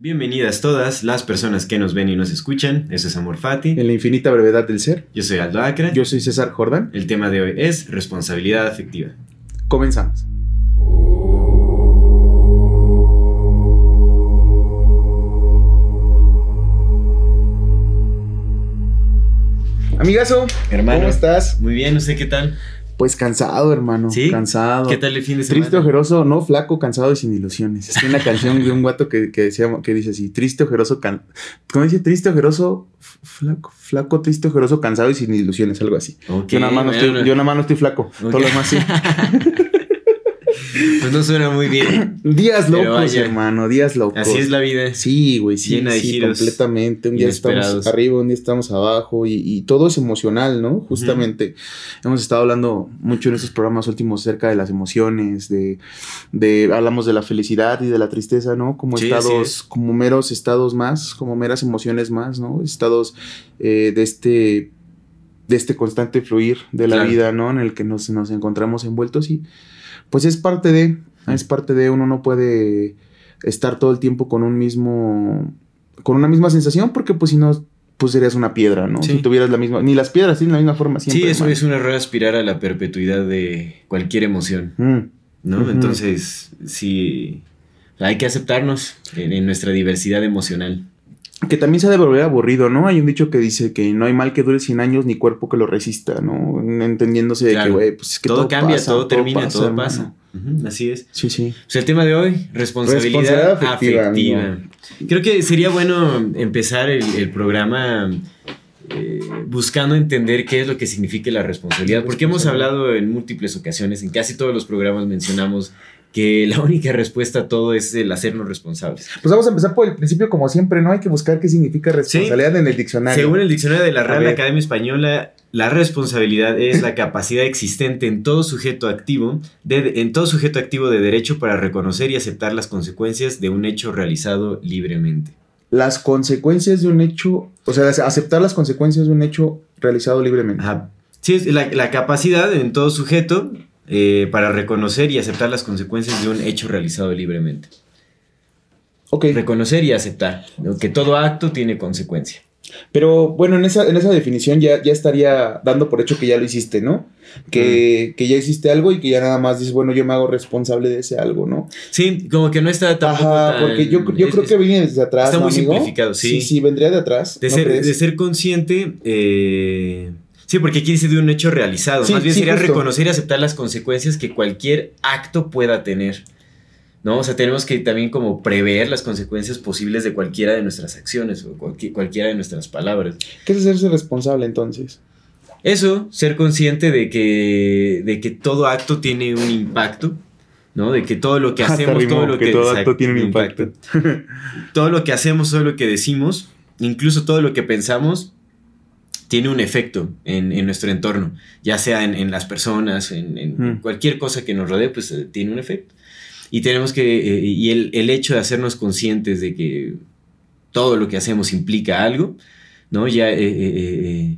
Bienvenidas todas las personas que nos ven y nos escuchan. Eso es Amor Fati. En la infinita brevedad del ser. Yo soy Aldo Acra. Yo soy César Jordan. El tema de hoy es responsabilidad afectiva. Comenzamos. Amigazo, Hermano. ¿cómo estás? Muy bien, no sé qué tal. Pues cansado, hermano. ¿Sí? Cansado. ¿Qué tal el fin de semana? Triste, ojeroso, no, flaco, cansado y sin ilusiones. Es una canción de un guato que, que, decía, que dice así, triste, ojeroso, can... ¿cómo dice? Triste, ojeroso, flaco, flaco, triste, ojeroso, cansado y sin ilusiones, algo así. Yo, nada más no estoy, yo nada más no estoy flaco, Ok. todo lo demás sí. Pues no suena muy bien. días locos, hermano, días locos. Así es la vida. Sí, güey, sí, Llena de sí, giros completamente. Un día estamos arriba, un día estamos abajo y, y todo es emocional, ¿no? Justamente hemos estado hablando mucho en estos programas últimos acerca de las emociones, de, de hablamos de la felicidad y de la tristeza, ¿no? Como Sí, estados, es. como meros estados más, como meras emociones más, ¿no? Estados eh, de este de este constante fluir de la Claro. vida, ¿no? En el que nos, nos encontramos envueltos y pues es parte de, es parte de, uno no puede estar todo el tiempo con un mismo, con una misma sensación porque pues si no, pues serías una piedra, ¿no? Sí. Si tuvieras la misma, ni las piedras tienen la misma forma siempre. Sí, eso es un error aspirar a la perpetuidad de cualquier emoción, Mm, ¿no? Entonces, sí, hay que aceptarnos en, en nuestra diversidad emocional. Que también se ha de volver aburrido, ¿no? Hay un dicho que dice que no hay mal que dure 100 años ni cuerpo que lo resista, ¿no? Entendiéndose de que, güey, pues es que todo, todo, cambia, pasa, todo termina, todo pasa. Así es. Sí, sí. Pues el tema de hoy, responsabilidad, Responsabilidad afectiva. afectiva, Creo que sería bueno empezar el, el programa eh, buscando entender qué es lo que significa la responsabilidad, porque hemos hablado en múltiples ocasiones, en casi todos los programas mencionamos que la única respuesta a todo es el hacernos responsables. Pues vamos a empezar por el principio, como siempre, ¿no? Hay que buscar qué significa responsabilidad en el diccionario. Según el diccionario de la Real. Academia Española, la responsabilidad es la capacidad existente en todo sujeto activo, de, en todo sujeto activo de derecho para reconocer y aceptar las consecuencias de un hecho realizado libremente. Las consecuencias de un hecho, o sea, aceptar las consecuencias de un hecho realizado libremente. Ajá. Sí, es la, la capacidad en todo sujeto eh, para reconocer y aceptar las consecuencias de un hecho realizado libremente. Ok. Reconocer y aceptar que todo acto tiene consecuencia. Pero bueno, en esa, en esa definición ya, ya estaría dando por hecho que ya lo hiciste, ¿no? Que, que ya hiciste algo y que ya nada más dices, bueno, yo me hago responsable de ese algo, ¿no? Sí, como que no está tampoco Ajá, tan- porque yo, yo es- creo que viene desde atrás. está ¿no, muy amigo? simplificado, sí. Sí, sí, vendría de atrás. De ¿no ser, de ser consciente. eh, sí, porque aquí dice de un hecho realizado. Sí, Más bien sí, sería justo. reconocer y aceptar las consecuencias que cualquier acto pueda tener. ¿No? O sea, tenemos que también como prever las consecuencias posibles de cualquiera de nuestras acciones o cualqui- cualquiera de nuestras palabras. ¿Qué es hacerse responsable entonces? Eso, ser consciente de que, de que todo acto tiene un impacto, ¿no? De que todo lo que Hasta hacemos, todo lo que que, todo acto tiene un impacto. todo lo que hacemos, todo lo que decimos, incluso todo lo que pensamos, tiene un efecto en, en nuestro entorno, ya sea en, en las personas, en, en Mm. cualquier cosa que nos rodee, pues eh, tiene un efecto. Y tenemos que, eh, y el, el hecho de hacernos conscientes de que todo lo que hacemos implica algo, ¿no? Ya, eh, eh, eh,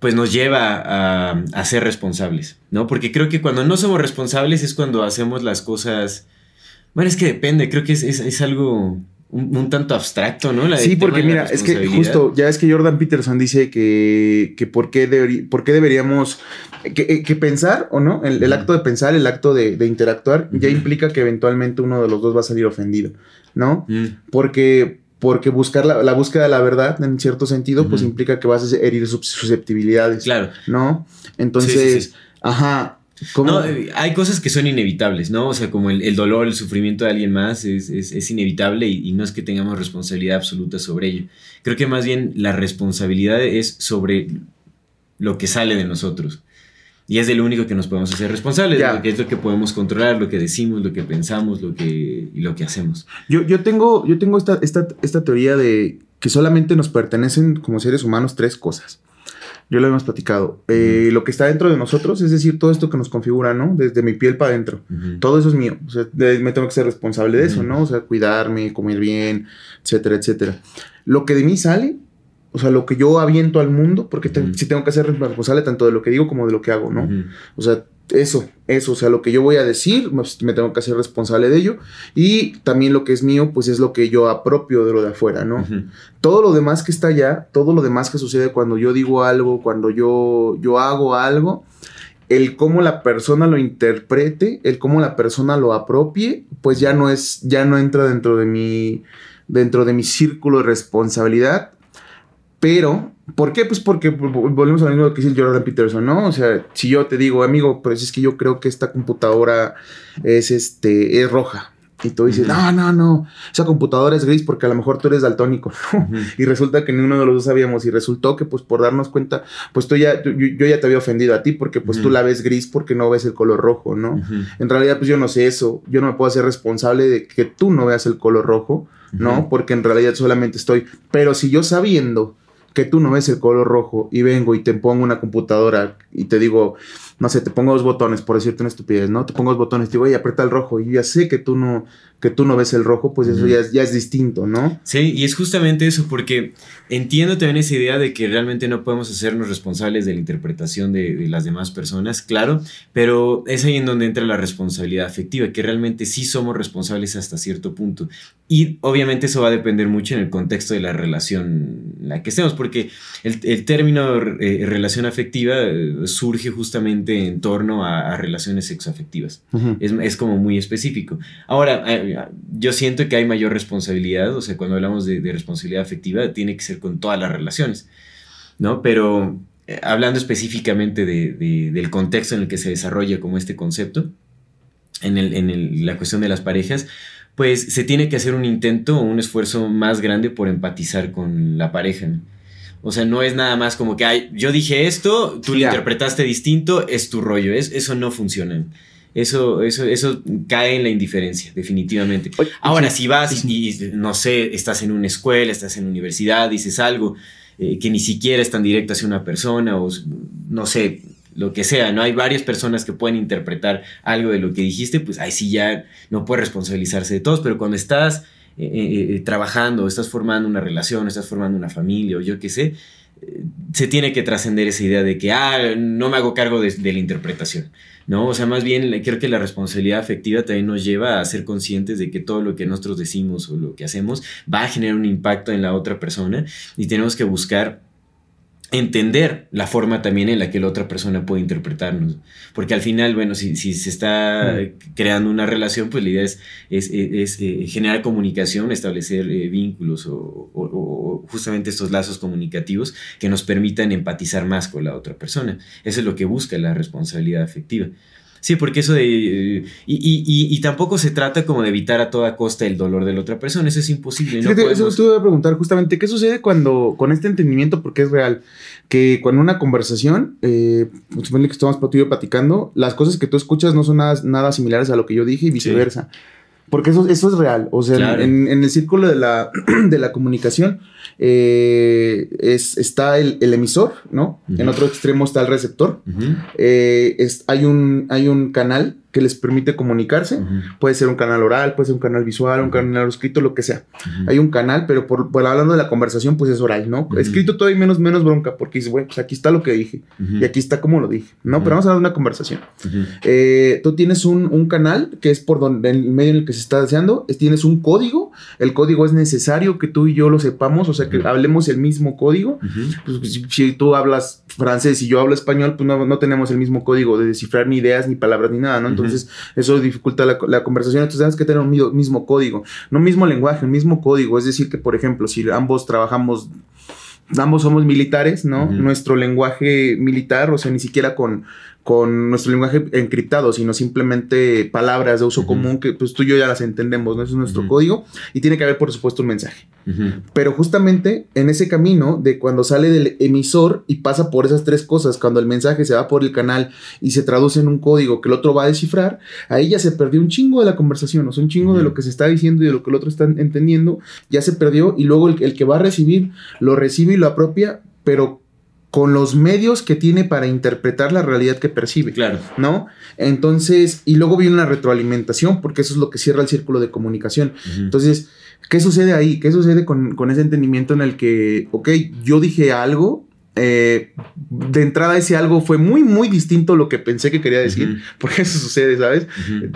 pues nos lleva a, a ser responsables, ¿no? Porque creo que cuando no somos responsables es cuando hacemos las cosas... Bueno, es que depende, creo que es, es- es algo un, un tanto abstracto, ¿no? La- Sí, porque mira, es que justo, ya es que Jordan Peterson dice que, que por, qué por qué deberíamos, que, eh, que pensar o no, el, acto de pensar, el acto de, de interactuar, ya implica que eventualmente uno de los dos va a salir ofendido, ¿no? Mm, Porque, porque buscar la, la búsqueda de la verdad, en cierto sentido, pues implica que vas a herir sus susceptibilidades, claro. ¿no? Entonces, Sí, sí, sí. ajá. ¿Cómo? No, hay cosas que son inevitables, ¿no? O sea, como el, el dolor, el sufrimiento de alguien más es, es- es inevitable y, y no es que tengamos responsabilidad absoluta sobre ello. Creo que más bien la responsabilidad es sobre lo que sale de nosotros. Y es de lo único que nos podemos hacer responsables, Ya. lo que es lo que podemos controlar, lo que decimos, lo que pensamos, lo que, y lo que hacemos. Yo, yo tengo, yo tengo esta, esta, esta teoría de que solamente nos pertenecen como seres humanos tres cosas. Yo lo hemos platicado. Eh, lo que está dentro de nosotros, es decir, todo esto que nos configura, ¿no? Desde mi piel para adentro. Todo eso es mío. O sea, de- me tengo que ser responsable de eso. ¿no? O sea, cuidarme, comer bien, etcétera, etcétera. Lo que de mí sale, o sea, lo que yo aviento al mundo, porque te- sí tengo que ser responsable tanto de lo que digo como de lo que hago, ¿no? O sea, eso, eso, o sea, lo que yo voy a decir, pues, me tengo que hacer responsable de ello. Y también lo que es mío, pues es lo que yo apropio de lo de afuera, ¿no? Todo lo demás que está allá, todo lo demás que sucede cuando yo digo algo, cuando yo, yo hago algo, el cómo la persona lo interprete, el cómo la persona lo apropie, pues ya no es, ya no entra dentro de mi, dentro de mi círculo de responsabilidad. Pero, ¿por qué? Pues porque vol- volvemos a lo mismo que dice el Jordan Peterson, ¿no? O sea, si yo te digo, amigo, pues es que yo creo que esta computadora es este, es roja. Y tú dices, Ujú. no, no, no, esa computadora es gris porque a lo mejor tú eres daltónico. Ujú. Y resulta que ninguno de los dos sabíamos. Y resultó que, pues, por darnos cuenta, pues tú ya, yo, yo ya te había ofendido a ti porque, pues, tú la ves gris porque no ves el color rojo, ¿no? En realidad, pues yo no sé eso. Yo no me puedo hacer responsable de que tú no veas el color rojo, ¿no? Porque en realidad solamente estoy. Pero si yo sabiendo que tú no ves el color rojo y vengo y te pongo una computadora y te digo, no sé, te pongo dos botones, por decirte una estupidez, ¿no? Te pongo dos botones, te digo, oye, aprieta el rojo y yo ya sé que tú no, que tú no ves el rojo, pues eso Ujú. ya, es, ya es distinto, ¿no? Sí, y es justamente eso, porque entiendo también esa idea de que realmente no podemos hacernos responsables de la interpretación de, de las demás personas, claro, pero es ahí en donde entra la responsabilidad afectiva, que realmente sí somos responsables hasta cierto punto. Y obviamente eso va a depender mucho en el contexto de la relación en la que estemos, porque el, el término eh, relación afectiva eh, surge justamente en torno a, a relaciones sexoafectivas. Ujú. Es, es como muy específico. Ahora, eh, yo siento que hay mayor responsabilidad, o sea, cuando hablamos de, de responsabilidad afectiva, tiene que ser con todas las relaciones, ¿no? Pero eh, hablando específicamente de- de- del contexto en el que se desarrolla como este concepto, en, el- en el- la cuestión de las parejas, pues se tiene que hacer un intento o un esfuerzo más grande por empatizar con la pareja. ¿no? O sea, no es nada más como que, ay, yo dije esto, tú lo interpretaste distinto, es tu rollo, es, eso no funciona. Eso, eso, eso cae en la indiferencia, definitivamente. Ahora, si vas y, no sé, estás en una escuela, estás en universidad, dices algo eh, que ni siquiera es tan directo hacia una persona o no sé, lo que sea, ¿no? Hay varias personas que pueden interpretar algo de lo que dijiste, pues ahí sí ya no puede responsabilizarse de todos, pero cuando estás eh, eh, trabajando, estás formando una relación, estás formando una familia o yo qué sé, eh, se tiene que trascender esa idea de que, ah, no me hago cargo de, de la interpretación, ¿no? O sea, más bien creo que la responsabilidad afectiva también nos lleva a ser conscientes de que todo lo que nosotros decimos o lo que hacemos va a generar un impacto en la otra persona y tenemos que buscar entender la forma también en la que la otra persona puede interpretarnos. Porque al final, bueno, si, si se está creando una relación, pues la idea es, es, es, eh, generar comunicación, establecer eh, vínculos o, o- o justamente estos lazos comunicativos que nos permitan empatizar más con la otra persona. Eso es lo que busca la responsabilidad afectiva. Sí, porque eso de... eh, y, y- y- y tampoco se trata como de evitar a toda costa el dolor de la otra persona, eso es imposible. no eso te iba a preguntar justamente, ¿qué sucede cuando, con este entendimiento, porque es real, que cuando una conversación, eh, pues, supone que estamos tú y yo platicando, las cosas que tú escuchas no son nada, nada similares a lo que yo dije y viceversa. Porque eso, eso es real. O sea, Claro. en, en el círculo de la, de la comunicación eh, es, está el, el emisor, ¿no? En otro extremo está el receptor. Eh, es- hay, un, hay un canal que les permite comunicarse. Puede ser un canal oral, puede ser un canal visual, un canal escrito, lo que sea. Hay un canal, pero por, por hablando de la conversación, pues es oral, ¿no? Escrito todavía menos, menos bronca, porque dices, güey, pues aquí está lo que dije y aquí está como lo dije, ¿no? Pero vamos a hablar de una conversación. Eh, tú tienes un, un canal que es por donde, en el medio en el que se está deseando, es- tienes un código, el código es necesario que tú y yo lo sepamos, o sea, que hablemos el mismo código. Ujú. Pues, si, si tú hablas francés y yo hablo español, pues no, no tenemos el mismo código de descifrar ni ideas, ni palabras, ni nada, ¿no? Ujú. Entonces, eso dificulta la, la conversación. Entonces, tenemos que tener un mi- mismo código. No mismo lenguaje, un mismo código. Es decir, que, por ejemplo, si ambos trabajamos, ambos somos militares, ¿no? Nuestro lenguaje militar, o sea, ni siquiera con, con nuestro lenguaje encriptado, sino simplemente palabras de uso común que pues tú y yo ya las entendemos, ¿no? Ese es nuestro código y tiene que haber, por supuesto, un mensaje. Pero justamente en ese camino de cuando sale del emisor y pasa por esas tres cosas, cuando el mensaje se va por el canal y se traduce en un código que el otro va a descifrar, ahí ya se perdió un chingo de la conversación, o sea, un chingo de lo que se está diciendo y de lo que el otro está entendiendo, ya se perdió y luego el, el que va a recibir lo recibe y lo apropia, pero con los medios que tiene para interpretar la realidad que percibe. Claro. ¿No? Entonces, y luego viene una retroalimentación, porque eso es lo que cierra el círculo de comunicación. Entonces, ¿qué sucede ahí? ¿Qué sucede con, ese entendimiento en el que, ok, yo dije algo, eh, de entrada ese algo fue muy, muy distinto a lo que pensé que quería decir, porque eso sucede, ¿sabes?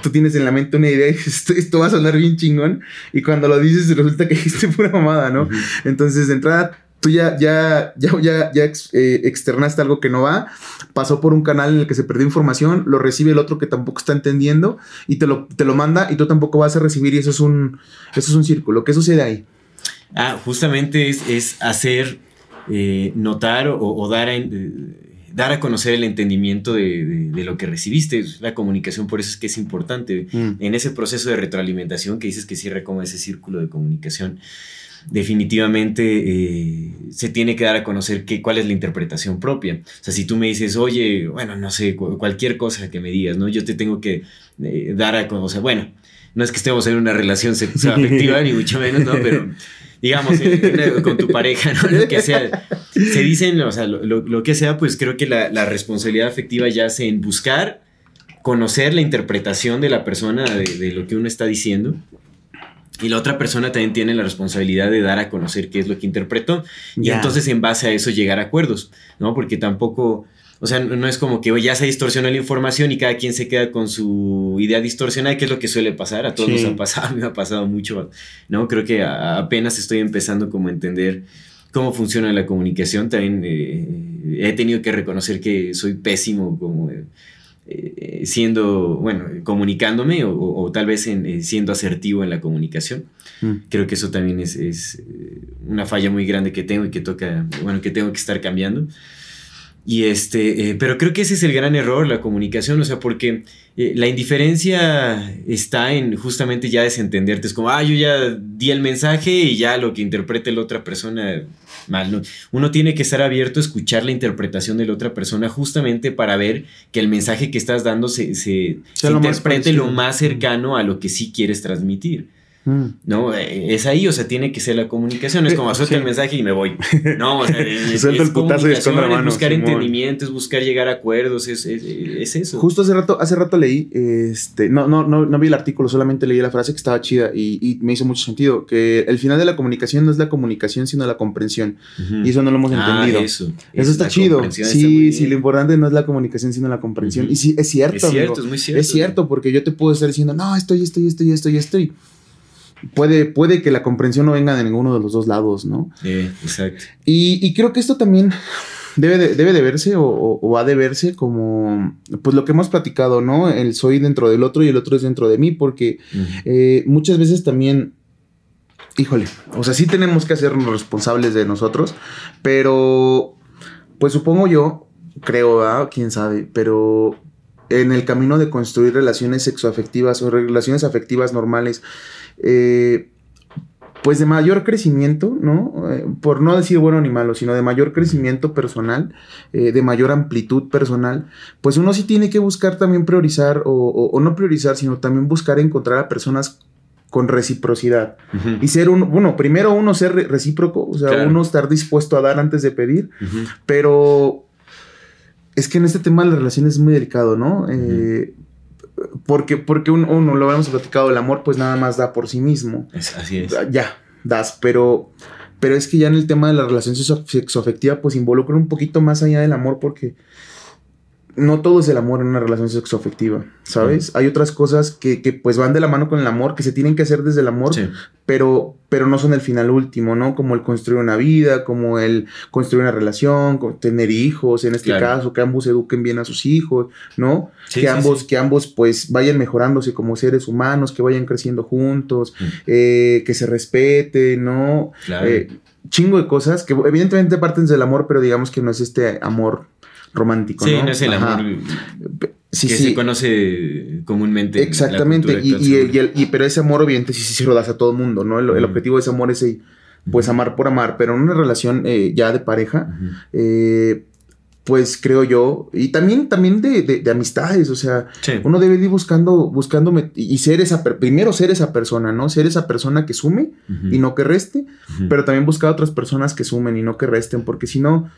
Tú tienes en la mente una idea y esto, esto, va a sonar bien chingón, y cuando lo dices resulta que dijiste pura mamada, ¿no? Entonces, de entrada tú ya, ya, ya, ya, eh, externaste algo que no va, pasó por un canal en el que se perdió información, lo recibe el otro que tampoco está entendiendo y te lo, te lo manda y tú tampoco vas a recibir y eso es un, eso es un círculo. ¿Qué sucede ahí? Ah, justamente es, hacer eh, notar o, dar, a, eh, dar a conocer el entendimiento de, lo que recibiste. La comunicación por eso es que es importante. Mm. En ese proceso de retroalimentación que dices que cierra como ese círculo de comunicación definitivamente eh, se tiene que dar a conocer que, cuál es la interpretación propia. O sea, si tú me dices, oye, bueno, no sé, cualquier cosa que me digas, ¿no? Yo te tengo que eh, dar a conocer, bueno, no es que estemos en una relación afectiva, ni mucho menos, ¿no? Pero digamos, con tu pareja, ¿no? Lo que sea. Se dicen, o sea, lo, que sea, pues creo que la, la, responsabilidad afectiva yace en buscar, conocer la interpretación de la persona de, de lo que uno está diciendo y la otra persona también tiene la responsabilidad de dar a conocer qué es lo que interpretó. Y entonces en base a eso llegar a acuerdos, ¿no? Porque tampoco, o sea, no es como que ya se distorsionó la información y cada quien se queda con su idea distorsionada, que es lo que suele pasar. A todos nos ha pasado, a mí me ha pasado mucho, ¿no? Creo que apenas estoy empezando como a entender cómo funciona la comunicación. También eh, he tenido que reconocer que soy pésimo como... Eh, siendo, bueno, comunicándome o, tal vez eh, siendo asertivo en la comunicación. Mm. Creo que eso también es, es, eh, una falla muy grande que tengo y que toca, bueno, que tengo que estar cambiando. Y este, pero creo que ese es el gran error, la comunicación, o sea, porque la indiferencia está en justamente ya desentenderte. Es como, ah, yo ya di el mensaje y ya lo que interprete la otra persona mal. Uno tiene que estar abierto a escuchar la interpretación de la otra persona justamente para ver que el mensaje que estás dando se, se, interprete lo más cercano a lo que sí quieres transmitir. Mm. No, eh, es ahí, o sea, tiene que ser la comunicación. Es como suelta el mensaje y me voy. No, o sea, es, el putazo y buscar entendimiento, es buscar llegar a acuerdos, es, eso. Justo hace rato, hace rato leí, este, no, no, no, no vi el artículo, solamente leí la frase que estaba chida y, me hizo mucho sentido. Que el final de la comunicación no es la comunicación, sino la comprensión. Y eso no lo hemos ah, entendido. Eso, eso está chido. Sí, sí, lo importante no es la comunicación, sino la comprensión. Y sí, es cierto. Es cierto, es muy cierto. Es cierto, porque yo te puedo estar diciendo, no, estoy, estoy, estoy, estoy, estoy puede, puede que la comprensión no venga de ninguno de los dos lados, ¿no? exacto. Y, creo que esto también debe de, debe de verse o, ha de verse como, pues lo que hemos platicado, ¿no? El soy dentro del otro y el otro es dentro de mí, porque eh, muchas veces también, híjole, o sea, sí tenemos que hacernos responsables de nosotros, pero, pues supongo yo, creo, quién sabe, pero en el camino de construir relaciones sexoafectivas o relaciones afectivas normales, eh, pues de mayor crecimiento, ¿no? Eh, por no decir bueno ni malo, sino de mayor crecimiento personal, eh, de mayor amplitud personal, pues uno sí tiene que buscar también priorizar, o, no priorizar, sino también buscar encontrar a personas con reciprocidad. Y ser un, bueno, primero uno ser recíproco, o sea, uno estar dispuesto a dar antes de pedir, pero es que en este tema de las relaciones es muy delicado, ¿no? Porque, porque uno, lo habíamos platicado, el amor pues nada más da por sí mismo. así es. Ya, das, pero, pero es que ya en el tema de la relación sexoafectiva pues involucra un poquito más allá del amor porque no todo es el amor en una relación sexoafectiva, ¿sabes? Hay otras cosas que, pues van de la mano con el amor, que se tienen que hacer desde el amor, pero, pero no son el final último, ¿no? Como el construir una vida, como el construir una relación, tener hijos, en este caso, que ambos eduquen bien a sus hijos, ¿no? que ambos, que ambos pues vayan mejorándose como seres humanos, que vayan creciendo juntos, eh, que se respeten, ¿no? Eh, chingo de cosas que evidentemente parten del amor, pero digamos que no es este amor romántico. Sí, no, no es el Ajá. amor Sí, que sí. se conoce comúnmente. Exactamente, y, y- y el- y- pero ese amor obviamente sí, sí, sí lo das a todo el mundo, ¿no? El, el objetivo de ese amor es eh, pues amar por amar, pero en una relación eh, ya de pareja, eh, pues creo yo, y también, también de, de- de amistades, o sea, Sí. uno debe ir buscando, y ser esa, primero ser esa persona, ¿no? Ser esa persona que sume y no que reste, pero también buscar otras personas que sumen y no que resten, porque si no,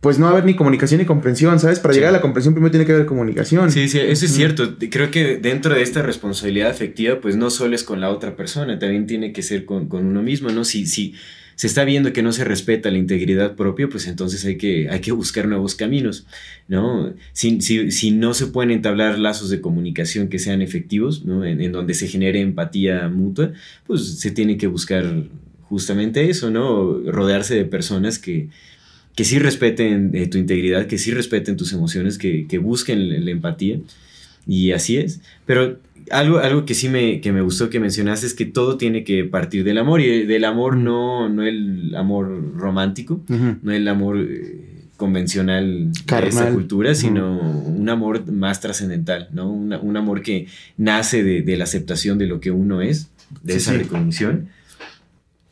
pues no va a haber ni comunicación ni comprensión, ¿sabes? Para Sí. llegar a la comprensión primero tiene que haber comunicación. Sí, sí, eso es cierto. Creo que dentro de esta responsabilidad afectiva, pues no solo es con la otra persona, también tiene que ser con, con uno mismo, ¿no? Si, si se está viendo que no se respeta la integridad propia, pues entonces hay que, hay que buscar nuevos caminos, ¿no? Si, si, si no se pueden entablar lazos de comunicación que sean efectivos, ¿no? En, en donde se genere empatía mutua, pues se tiene que buscar justamente eso, ¿no? Rodearse de personas que, que sí respeten eh, tu integridad, que sí respeten tus emociones, que, que busquen la, empatía. Y así es. Pero algo, algo que sí me, que me gustó que mencionaste es que todo tiene que partir del amor. Y del amor no, no el amor romántico, Ujú. no el amor eh, convencional de esta cultura, sino un amor más trascendental, ¿no? Una- un amor que nace de, de la aceptación de lo que uno es, de Sí, esa sí. recognición.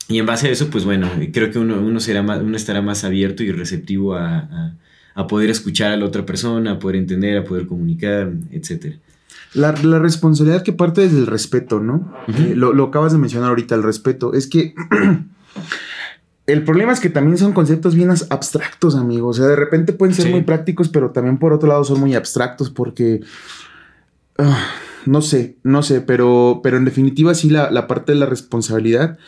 Y en base a eso, pues bueno, creo que uno, uno, será más, uno estará más abierto y receptivo a, a- a poder escuchar a la otra persona, a poder entender, a poder comunicar, etc. La, la responsabilidad que parte desde el respeto, ¿no? Eh, lo, lo acabas de mencionar ahorita, el respeto. Es que el problema es que también son conceptos bien abstractos, amigos. O sea, de repente pueden ser Sí. muy prácticos, pero también por otro lado son muy abstractos porque... ah, no sé, no sé, pero, pero en definitiva sí la, la parte de la responsabilidad.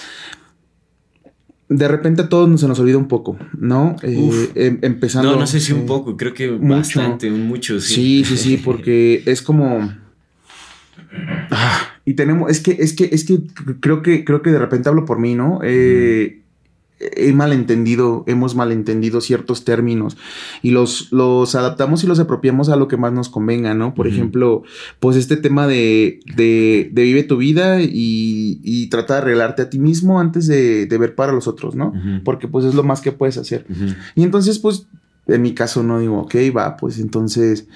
De repente a todos nos- se nos olvida un poco, ¿no? Eh, em- empezando... No, no sé si un eh, poco, creo que mucho. bastante, mucho, sí. Sí, sí, sí, porque es como. Ah, y tenemos, es que, es que, es que creo que, creo que de repente hablo por mí, ¿no? Eh, He malentendido, hemos malentendido ciertos términos y los, los adaptamos y los apropiamos a lo que más nos convenga, ¿no? Por ejemplo, pues este tema de, de, de vive tu vida y, y trata de arreglarte a ti mismo antes de, de ver para los otros, ¿no? Porque pues es lo más que puedes hacer. Y entonces, pues, en mi caso no digo, ok, va, pues entonces,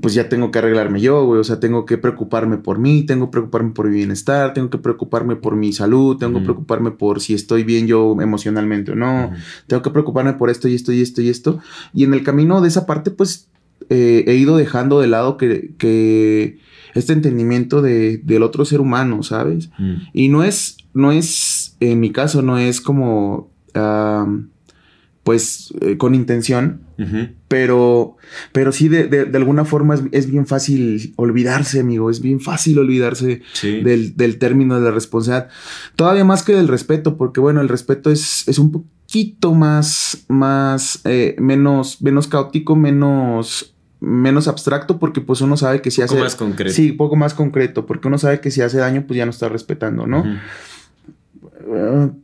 pues ya tengo que arreglarme yo, güey. O sea, tengo que preocuparme por mí, tengo que preocuparme por mi bienestar, tengo que preocuparme por mi salud, tengo que preocuparme por si estoy bien yo emocionalmente o no. Tengo que preocuparme por esto y esto y esto y esto. Y en el camino de esa parte, pues, eh, he ido dejando de lado que, que este entendimiento de, del otro ser humano, ¿sabes? Ujú. Y no es, no es, en mi caso, no es como, pues, eh, con intención, pero, pero sí de, de- de alguna forma es, es bien fácil olvidarse, amigo, es bien fácil olvidarse Sí. del, del término de la responsabilidad. Todavía más que del respeto, porque bueno, el respeto es, es un poquito más, más, eh, menos, menos caótico, menos, menos abstracto, porque pues uno sabe que si poco hace... más concreto. Sí, poco más concreto, porque uno sabe que si hace daño, pues ya no está respetando, ¿no?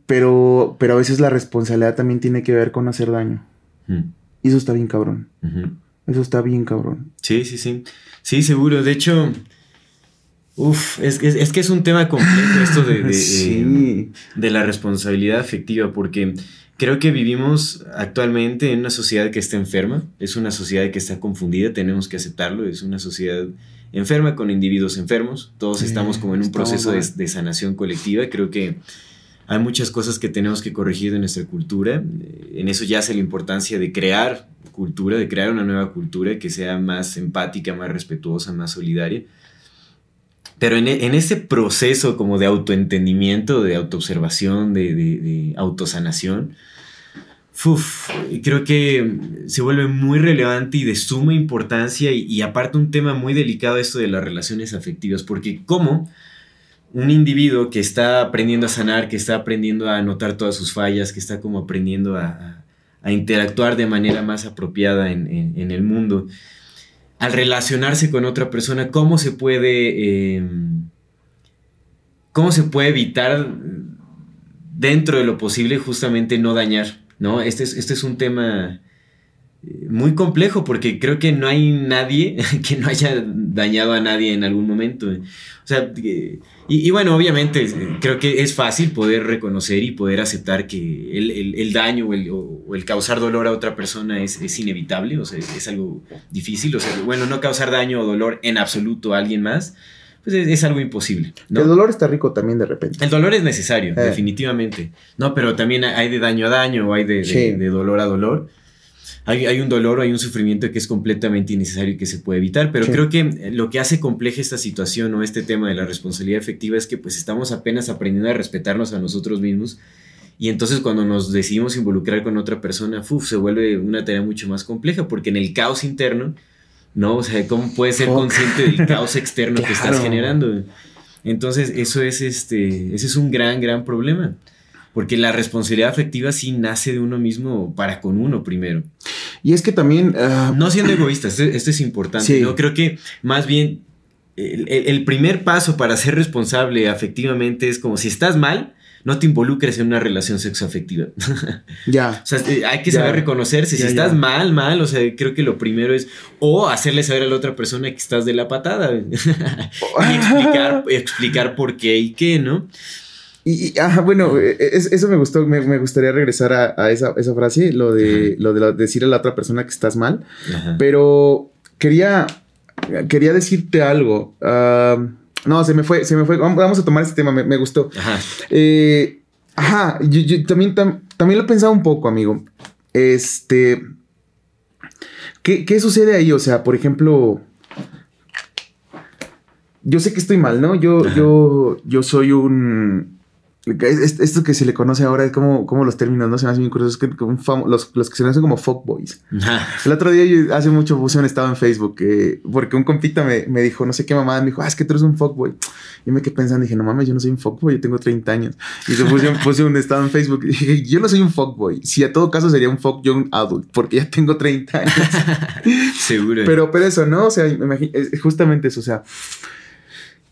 Pero, pero a veces la responsabilidad también tiene que ver con hacer daño. Ujú. Y eso está bien cabrón. Eso está bien cabrón. Sí, sí, sí. Sí, seguro. De hecho, uff, es, es- es que es un tema complejo esto de, de, eh, sí. de la responsabilidad afectiva, porque creo que vivimos actualmente en una sociedad que está enferma, es una sociedad que está confundida, tenemos que aceptarlo, es una sociedad enferma con individuos enfermos, todos Sí, estamos como en un proceso de sanación colectiva, creo que hay muchas cosas que tenemos que corregir de nuestra cultura, eh, en eso yace la importancia de crear cultura, de crear una nueva cultura que sea más empática, más respetuosa, más solidaria. Pero en, e- en ese proceso como de autoentendimiento, de autoobservación, de, de, de autosanación, uf, creo que se vuelve muy relevante y de suma importancia y, y aparte un tema muy delicado esto de las relaciones afectivas, porque como un individuo que está aprendiendo a sanar, que está aprendiendo a notar todas sus fallas, que está como aprendiendo a, interactuar de manera más apropiada en, el mundo, al relacionarse con otra persona, ¿cómo se puede, eh, cómo se puede evitar dentro de lo posible justamente no dañar? ¿no? Este es, este es un tema muy complejo porque creo que no hay nadie que no haya dañado a nadie en algún momento. O sea, y, bueno, obviamente creo que es fácil poder reconocer y poder aceptar que el, daño o el, causar dolor a otra persona es, inevitable, o sea, es algo difícil. O sea, bueno, no causar daño o dolor en absoluto a alguien más, pues es, algo imposible. El dolor está rico también de repente. El dolor es necesario, eh. definitivamente. No, pero también hay de daño a daño o hay de, de dolor a dolor hay, un dolor o hay un sufrimiento que es completamente innecesario y que se puede evitar, pero creo que lo que hace compleja esta situación o este tema de la responsabilidad efectiva es que pues estamos apenas aprendiendo a respetarnos a nosotros mismos y entonces cuando nos decidimos involucrar con otra persona, se vuelve una tarea mucho más compleja porque en el caos interno, ¿no? O sea, ¿cómo puedes ser consciente del caos externo que estás generando? Entonces, eso es este, ese es un gran, gran problema. Porque la responsabilidad afectiva sí nace de uno mismo para con uno primero. Y es que también... Ah, no siendo egoísta, esto, es importante. ¿no? Creo que más bien el, primer paso para ser responsable afectivamente es como si estás mal, no te involucres en una relación sexoafectiva. Ya. o sea, hay que saber reconocerse. si estás mal, mal, o sea, creo que lo primero es o hacerle saber a la otra persona que estás de la patada y explicar, explicar por qué y qué, ¿no? Y, bueno, e, e, eso me gustó, me, gustaría regresar a, esa, frase, lo de, lo de decir a la otra persona que estás mal, pero quería, quería decirte algo. no, se me fue, se me fue, vamos a tomar este tema, me, gustó. Ajá, eh, ajá yo, también, también lo he pensado un poco, amigo. Este, ¿qué, ¿qué sucede ahí? O sea, por ejemplo yo sé que estoy mal, ¿no? Yo, yo, yo soy un, esto que se le conoce ahora es como, como los términos, ¿no? Se me hace bien curioso. Es que los, los, que se conocen como fuckboys. El otro día, yo hace mucho puse un estado en Facebook porque un compita me, me, dijo, no sé qué mamada, me dijo, ah, es que tú eres un fuckboy. Y me quedé pensando, dije, no mames, yo no soy un fuckboy, yo tengo 30 años. Y puse, puse un estado en Facebook y dije, yo no soy un fuckboy. Si a todo caso sería un fuck young adult, porque ya tengo 30 años. Seguro. Pero, pero eso, ¿no? O sea, justamente eso, o sea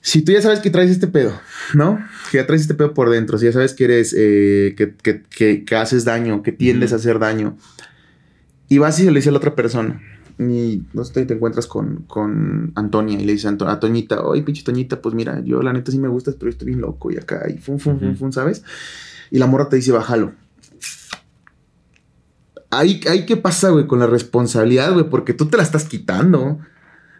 si tú ya sabes que traes este pedo, ¿no? Que ya traes este pedo por dentro, si ya sabes que eres, eh, que, haces daño, que tiendes a hacer daño, y vas y le dices a la otra persona, y no sé, te encuentras con, con Antonia y le dices a, Toñita, oye, pinche Toñita, pues mira, yo la neta sí me gustas, pero estoy bien loco y acá, y fum, fum, fum, fum, ¿sabes? Y la morra te dice, bájalo. Ahí, ahí qué pasa, güey, con la responsabilidad, güey, porque tú te la estás quitando.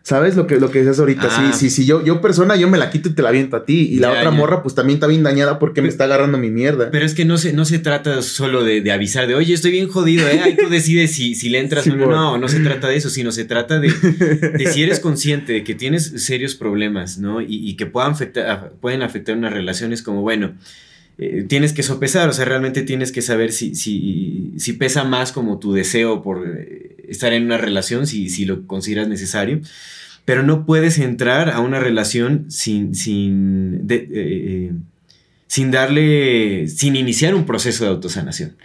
¿Sabes lo que, lo que dices ahorita? Sí, ah. sí, sí. Yo, yo persona, yo me la quito y te la viento a ti. Y la otra morra, pues también está bien dañada porque me está agarrando mi mierda. Pero es que no se, no se trata solo de, avisar de, oye, estoy bien jodido, ¿eh? Ahí tú decides si, si le entras o no. No, no se trata de eso, sino se trata de, de si eres consciente de que tienes serios problemas, ¿no? Y, que puedan afectar, pueden afectar unas relaciones como, bueno, eh, tienes que sopesar, o sea, realmente tienes que saber si, si, si pesa más como tu deseo por eh, estar en una relación, si, si lo consideras necesario, pero no puedes entrar a una relación sin, sin, eh, eh, sin darle, sin iniciar un proceso de autosanación.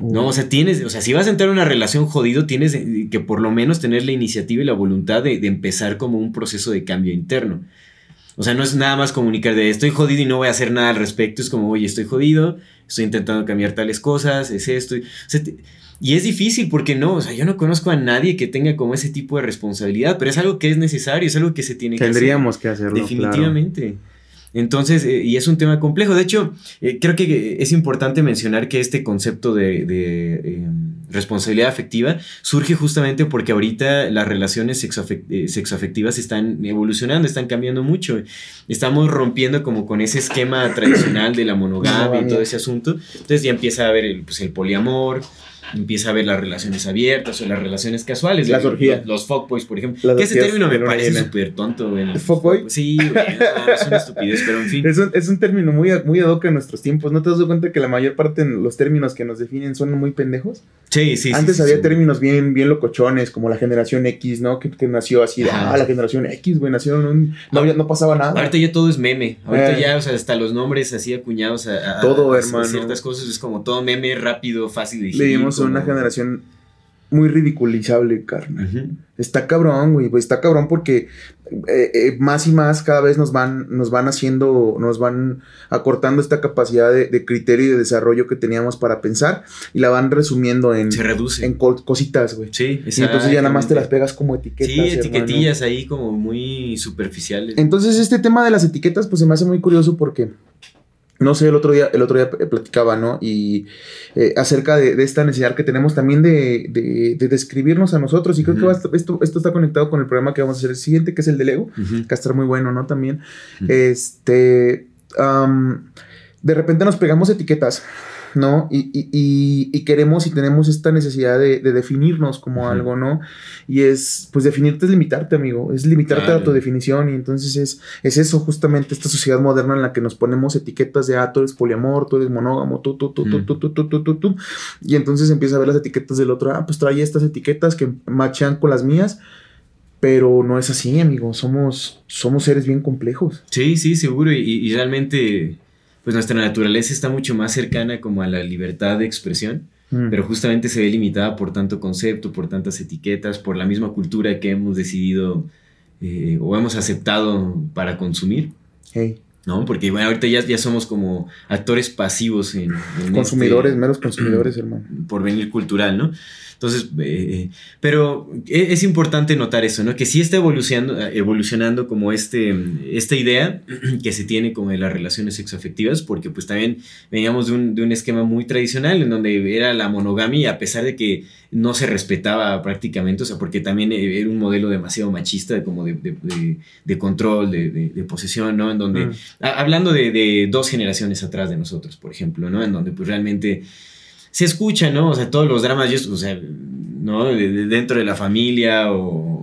¿no? O sea, tienes, o sea, si vas a entrar a una relación jodido, tienes que por lo menos tener la iniciativa y la voluntad de, de, empezar como un proceso de cambio interno. O sea, no es nada más comunicar de estoy jodido y no voy a hacer nada al respecto. Es como, oye, estoy jodido, estoy intentando cambiar tales cosas, es esto. Y es difícil porque no, o sea, yo no conozco a nadie que tenga como ese tipo de responsabilidad, pero es algo que es necesario, es algo que se tiene que hacer. Tendríamos que hacerlo. Definitivamente. Entonces, eh, y es un tema complejo. De hecho, eh, creo que es importante mencionar que este concepto de, em, responsabilidad afectiva surge justamente porque ahorita las relaciones eh, sexoafectivas están evolucionando, están cambiando mucho. Estamos rompiendo como con ese esquema tradicional de la monogamia y todo ese asunto. Entonces ya empieza a haber el, pues, el poliamor, empieza a ver las relaciones abiertas o las relaciones casuales. Las orgías. Los, fuckboys, por ejemplo. que ese término me parece súper tonto, güey. ¿Fuckboy? Sí, güey. es una estupidez, pero en fin. Es un, es un término muy, muy ad hoc en nuestros tiempos. ¿No te das cuenta que la mayor parte de los términos que nos definen son muy pendejos? Sí, sí, Antes había términos bien, bien locochones, como la generación X, ¿no? Que, que nació así de, ah, la generación X, güey, nació un, no, no, pasaba nada. Ahorita ya todo es meme. Ahorita eh. ya, o sea, hasta los nombres así acuñados a, todo, hermano. ciertas cosas es como todo meme, rápido, fácil de en una generación muy ridiculizable, carnal. Está cabrón, güey. Pues está cabrón porque eh, eh, más y más cada vez nos van, nos van haciendo, nos van acortando esta capacidad de, criterio y de desarrollo que teníamos para pensar y la van resumiendo en, Se reduce. en cositas, güey. Sí, Y entonces ya nada más te las pegas como etiquetas. Sí, etiquetillas ahí como muy superficiales. Entonces este tema de las etiquetas pues se me hace muy curioso porque no sé, el otro día, el otro día platicaba, ¿no? Y eh, acerca de, esta necesidad que tenemos también de, de, describirnos a nosotros. Y creo que esto, esto está conectado con el programa que vamos a hacer el siguiente, que es el del ego, que va a estar muy bueno, ¿no? También. Este. de repente nos pegamos etiquetas. ¿no? Y, y, y, queremos y tenemos esta necesidad de, definirnos como algo, ¿no? Y es, pues definirte es limitarte, amigo, es limitarte a tu definición y entonces es, es eso justamente, esta sociedad moderna en la que nos ponemos etiquetas de, ah, tú eres poliamor, tú eres monógamo, tú, tú, tú, tú, tú, tú, tú, tú, tú, y entonces empieza a ver las etiquetas del otro, ah, pues trae estas etiquetas que machean con las mías. Pero no es así, amigo. Somos, somos seres bien complejos. Sí, sí, seguro. y realmente pues nuestra naturaleza está mucho más cercana como a la libertad de expresión, mm. pero justamente se ve limitada por tanto concepto, por tantas etiquetas, por la misma cultura que hemos decidido eh, o hemos aceptado para consumir. ¿No? Porque bueno, ahorita ya, ya somos como actores pasivos en... consumidores, este meros consumidores, hermano. Por venir cultural, ¿no? Entonces, eh, pero e, es importante notar eso, ¿no? Que sí está evolucionando, evolucionando como este, esta idea que se tiene como de las relaciones sexoafectivas, porque pues también veníamos de un, de un esquema muy tradicional en donde era la monogamia, a pesar de que no se respetaba prácticamente, o sea, porque también era un modelo demasiado machista, como de, de, de control, de, posesión, ¿no? En donde, mm. Hablando de, dos generaciones atrás de nosotros, por ejemplo, ¿no? En donde pues realmente se escucha, ¿no? O sea, todos los dramas, o sea, ¿no? dentro de la familia o,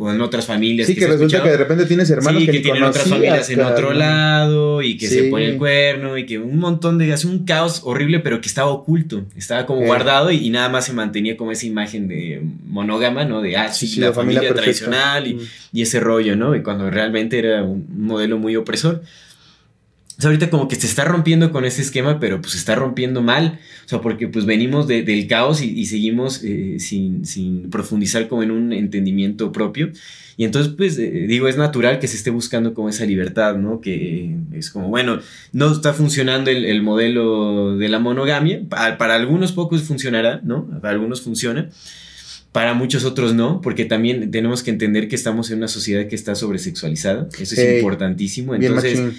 en otras familias. Sí, que, resulta que de repente tienes hermanos que, tienen otras familias en otro lado y que se pone el cuerno y que un montón de. hace un caos horrible, pero que estaba oculto, estaba como eh. guardado y, nada más se mantenía como esa imagen de monógama, ¿no? De, ah, sí, la, familia, tradicional y, mm. y, ese rollo, ¿no? Y cuando realmente era un modelo muy opresor. O sea, ahorita como que se está rompiendo con ese esquema, pero pues se está rompiendo mal. O sea, porque pues venimos del caos y, seguimos eh, sin, profundizar como en un entendimiento propio. Y entonces, pues, eh, digo, es natural que se esté buscando como esa libertad, ¿no? Que es como, bueno, no está funcionando el, modelo de la monogamia. Para, para, algunos pocos funcionará, ¿no? Para algunos funciona. Para muchos otros no, porque también tenemos que entender que estamos en una sociedad que está sobresexualizada. Eso es importantísimo. Entonces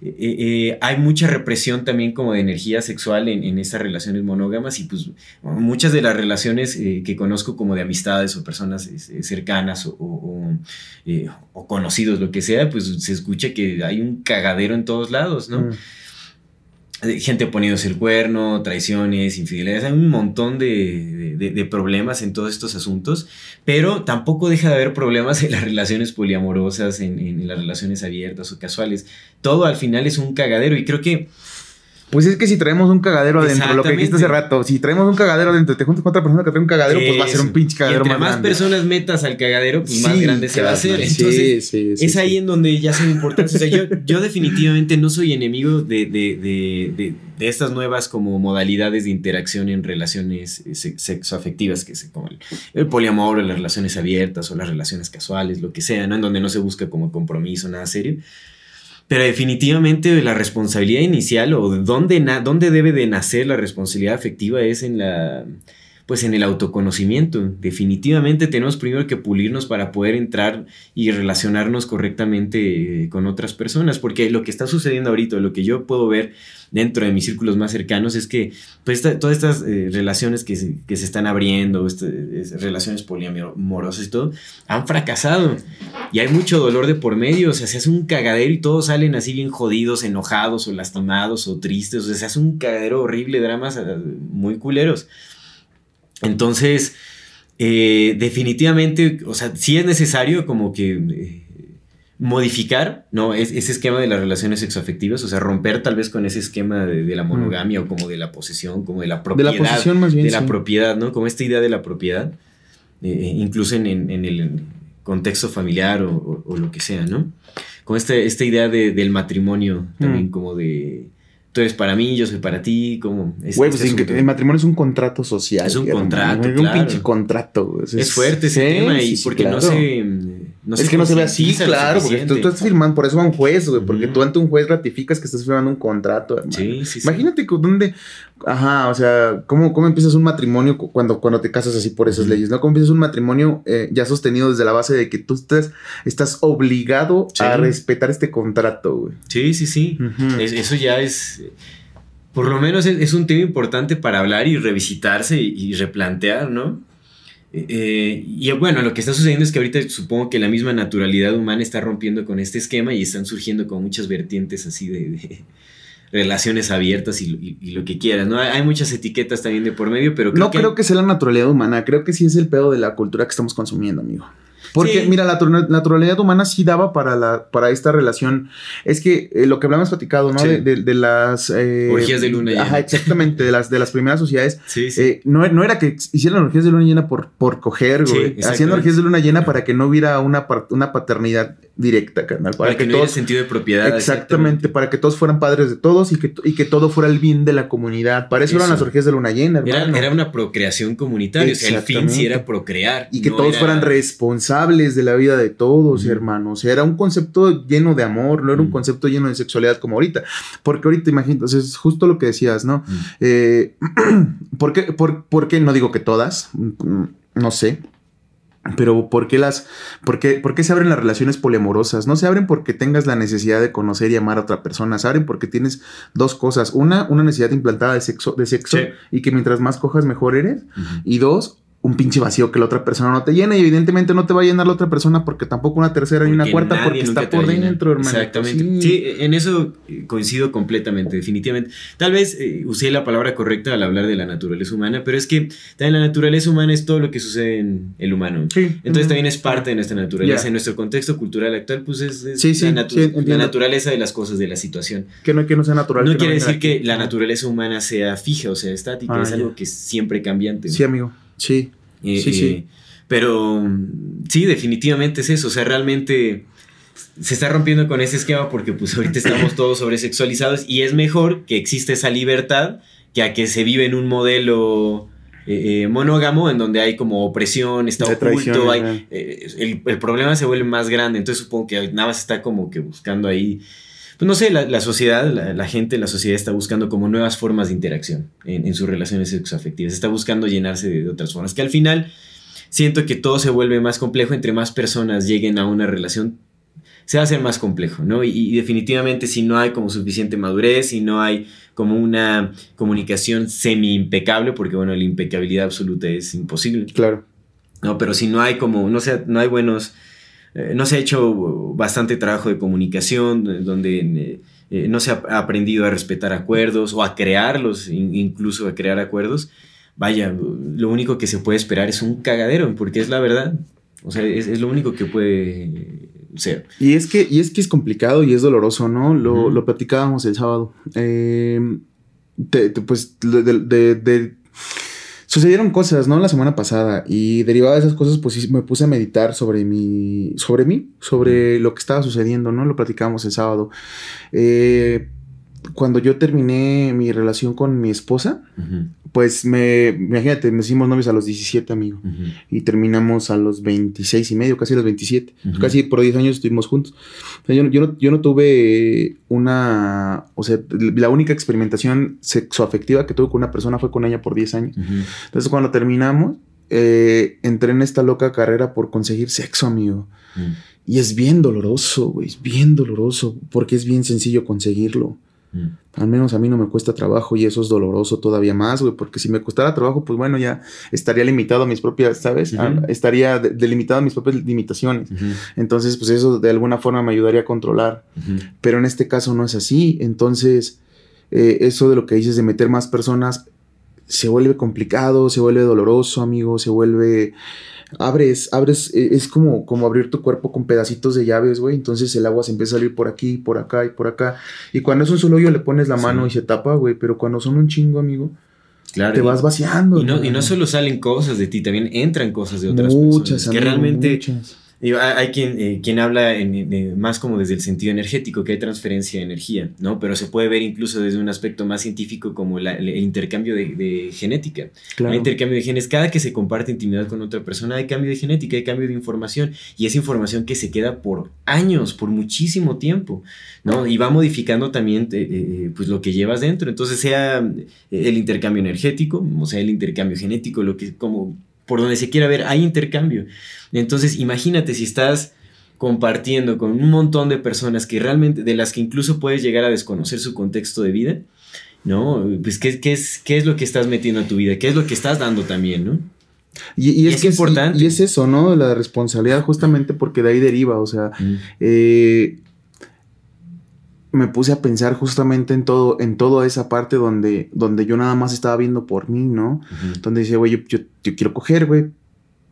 eh, eh, hay mucha represión también como de energía sexual en, estas relaciones monógamas y pues muchas de las relaciones eh, que conozco como de amistades o personas cercanas o, o, conocidos, lo que sea, pues se escucha que hay un cagadero en todos lados, ¿no? Mm gente poniéndose el cuerno, traiciones, infidelidades, hay un montón de, problemas en todos estos asuntos, pero tampoco deja de haber problemas en las relaciones poliamorosas, en, en las relaciones abiertas o casuales. Todo al final es un cagadero y creo que pues es que si traemos un cagadero adentro, lo que dijiste hace rato, si traemos un cagadero adentro, te juntas con otra persona que trae un cagadero, pues va a ser un pinche cagadero y entre más, personas metas al cagadero, pues más grande se va a hacer. Entonces, sí, es ahí en donde ya son importantes. O sea, yo, yo definitivamente no soy enemigo de, de, de, de, estas nuevas como modalidades de interacción en relaciones eh, sexoafectivas, que es como el, el poliamor, o las relaciones abiertas, o las relaciones casuales, lo que sea, ¿no? En donde no se busca como compromiso, nada serio. Pero definitivamente la responsabilidad inicial o dónde, dónde debe de nacer la responsabilidad afectiva es en la pues en el autoconocimiento. Definitivamente tenemos primero que pulirnos para poder entrar y relacionarnos correctamente eh, con otras personas, porque lo que está sucediendo ahorita, lo que yo puedo ver dentro de mis círculos más cercanos es que pues, todas estas eh, relaciones que se, que se, están abriendo, este, relaciones poliamorosas y todo, han fracasado. Y hay mucho dolor de por medio, o sea, se hace un cagadero y todos salen así bien jodidos, enojados o lastimados o tristes, o sea, se hace un cagadero horrible, dramas eh, muy culeros. Entonces, eh, definitivamente, o sea, sí es necesario como que eh, modificar, ¿no? ese esquema de las relaciones sexoafectivas, o sea, romper tal vez con ese esquema de, la monogamia o como de la posesión, como de la propiedad. De la posesión más bien. De la propiedad, ¿no? Como esta idea de la propiedad, eh, incluso en, el contexto familiar o, lo que sea, ¿no? Con esta, esta idea del matrimonio también mm. como de tú eres para mí, yo soy para ti, como... Güey, pues el matrimonio es un contrato social. Es un contrato, Es un pinche contrato. Es, fuerte ese tema y porque no se... No es que no se ve así, claro, porque tú, estás firmando, por eso va un juez, güey, porque tú ante un juez ratificas que estás firmando un contrato, hermano. Sí, sí, Imagínate dónde, ajá, o sea, ¿cómo, cómo empiezas un matrimonio cuando, cuando te casas así por esas leyes, ¿no? ¿Cómo empiezas un matrimonio eh, ya sostenido desde la base de que tú estás, estás obligado a respetar este contrato, güey? Sí, sí, sí. eso ya es por lo menos es, un tema importante para hablar y revisitarse y, replantear, ¿no? Eh, y bueno, lo que está sucediendo es que ahorita supongo que la misma naturalidad humana está rompiendo con este esquema y están surgiendo con muchas vertientes así de, relaciones abiertas y, lo que quieras, ¿no? Hay muchas etiquetas también de por medio, pero... no creo que sea la naturalidad humana, creo que sí es el pedo de la cultura que estamos consumiendo, amigo. Porque, mira, la naturalidad humana sí daba para, la, para esta relación. Es que eh, lo que hablamos platicado, ¿no? De, de, las. Eh, orgías de luna llena. Ajá, exactamente, de las, de las primeras sociedades. Sí. Eh, no, no, era que hicieran orgías de luna llena por, por coger, güey. Haciendo orgías de luna llena para que no hubiera una, una paternidad directa, carnal. Para, que, no todos, sentido de propiedad. Exactamente, para que todos fueran padres de todos y que, y que todo fuera el bien de la comunidad. Para eso, eran las orgías de luna llena, hermano. Era, una procreación comunitaria. O sea, el fin sí era procrear. Y que todos fueran responsables de la vida de todos, hermanos. Era un concepto lleno de amor, no era un concepto lleno de sexualidad como ahorita. Porque ahorita, imagínate, es justo lo que decías, ¿no? Eh, ¿por, qué, por qué? No digo que todas, mm, no sé. Pero ¿por qué las, por qué, por qué se abren las relaciones poliamorosas? No se abren porque tengas la necesidad de conocer y amar a otra persona. Se abren porque tienes dos cosas. Una, una necesidad implantada de sexo, de sexo y que mientras más cojas mejor eres. Y dos, un pinche vacío que la otra persona no te llena y evidentemente no te va a llenar la otra persona porque tampoco una tercera ni una cuarta porque está por dentro, hermano. Exactamente. Sí. en eso eh, coincido completamente, definitivamente. Tal vez eh, usé la palabra correcta al hablar de la naturaleza humana, pero es que también la naturaleza humana es todo lo que sucede en el humano. Sí. Entonces también es parte de nuestra naturaleza. En nuestro contexto cultural actual, pues es, la, la, naturaleza de las cosas, de la situación. Que no, que no sea natural. No quiere decir que la naturaleza humana sea fija o sea estática, ah, es algo que es siempre cambiante. Sí, amigo. Sí. sí, sí. Pero sí, definitivamente es eso. O sea, realmente se está rompiendo con ese esquema porque pues ahorita estamos todos sobresexualizados y es mejor que exista esa libertad que a que se vive en un modelo eh, eh, monógamo en donde hay como opresión, está oculto, hay, eh, el, el, problema se vuelve más grande, entonces supongo que nada más está como que buscando ahí pues no sé, la, sociedad, la, gente en la sociedad está buscando como nuevas formas de interacción en, sus relaciones sexoafectivas, está buscando llenarse de, otras formas, que al final siento que todo se vuelve más complejo, entre más personas lleguen a una relación, se va a hacer más complejo, ¿no? Y, definitivamente si no hay como suficiente madurez, si no hay como una comunicación semi impecable, porque bueno, la impecabilidad absoluta es imposible. Claro. No, pero si no hay como, no sé, no hay buenos no se ha hecho bastante trabajo de comunicación, eh, donde eh, no se ha aprendido a respetar acuerdos o a crearlos, incluso a crear acuerdos. Vaya, lo único que se puede esperar es un cagadero, porque es la verdad. O sea, es, lo único que puede ser. Y es que, y es que es complicado y es doloroso, ¿no? Lo, lo platicábamos el sábado. pues de sucedieron cosas, ¿no? La semana pasada y derivada de esas cosas, pues me puse a meditar sobre mi, sobre mí, sobre lo que estaba sucediendo, ¿no? Lo platicamos el sábado. Eh, cuando yo terminé mi relación con mi esposa, pues me, imagínate, me hicimos novios a los 17, amigo. Y terminamos a los 26 y medio, casi a los 27. Casi por 10 años estuvimos juntos. yo, no, yo, no, tuve una, o sea, la única experimentación sexoafectiva que tuve con una persona fue con ella por 10 años. Entonces cuando terminamos, eh, entré en esta loca carrera por conseguir sexo, amigo. Y es bien doloroso, güey, es bien doloroso, porque es bien sencillo conseguirlo. Mm. Al menos a mí no me cuesta trabajo y eso es doloroso todavía más, güey, porque si me costara trabajo, pues bueno, ya estaría limitado a mis propias, ¿sabes? Ah, estaría delimitado a mis propias limitaciones. Entonces, pues eso de alguna forma me ayudaría a controlar. Pero en este caso no es así. Entonces, eh, eso de lo que dices de meter más personas se vuelve complicado, se vuelve doloroso, amigo, se vuelve abres, abres, e, es como, como abrir tu cuerpo con pedacitos de llaves, güey. Entonces el agua se empieza a salir por aquí, por acá y por acá. Y cuando es un solo hoyo le pones la mano y se tapa, güey. Pero cuando son un chingo, amigo, te vas vaciando. Y no, y no, solo salen cosas de ti, también entran cosas de otras muchas, personas. que realmente hay quien, eh, quien habla más como desde el sentido energético, que hay transferencia de energía, ¿no? Pero se puede ver incluso desde un aspecto más científico como el, intercambio de, genética. Hay intercambio de genes. Cada que se comparte intimidad con otra persona hay cambio de genética, hay cambio de información. Y es información que se queda por años, por muchísimo tiempo, ¿no? Y va modificando también eh, eh, pues lo que llevas dentro. Entonces, sea el intercambio energético, o sea, el intercambio genético, lo que como por donde se quiera ver, hay intercambio. Entonces, imagínate si estás compartiendo con un montón de personas que realmente, de las que incluso puedes llegar a desconocer su contexto de vida, ¿no? Pues, ¿qué, es, qué es lo que estás metiendo a tu vida? ¿Qué es lo que estás dando también, ¿no? Y, es, importante. Y, es eso, ¿no? La responsabilidad justamente porque de ahí deriva, o sea, eh, me puse a pensar justamente en todo, en toda esa parte donde, donde yo nada más estaba viendo por mí, ¿no? Donde decía, güey, yo, quiero coger, güey,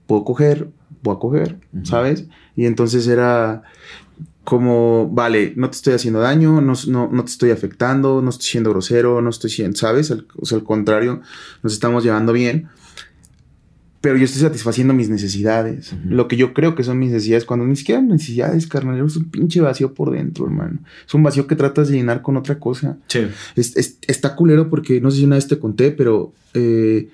puedo coger, voy a coger, ¿sabes? Y entonces era como, vale, no te estoy haciendo daño, no, no, te estoy afectando, no estoy siendo grosero, no estoy siendo, ¿sabes? o sea, al contrario, nos estamos llevando bien pero yo estoy satisfaciendo mis necesidades. Lo que yo creo que son mis necesidades, cuando ni siquiera necesidades, carnal, es un pinche vacío por dentro, hermano. Es un vacío que tratas de llenar con otra cosa. Sí. está culero porque, no sé si una vez te conté, pero eh,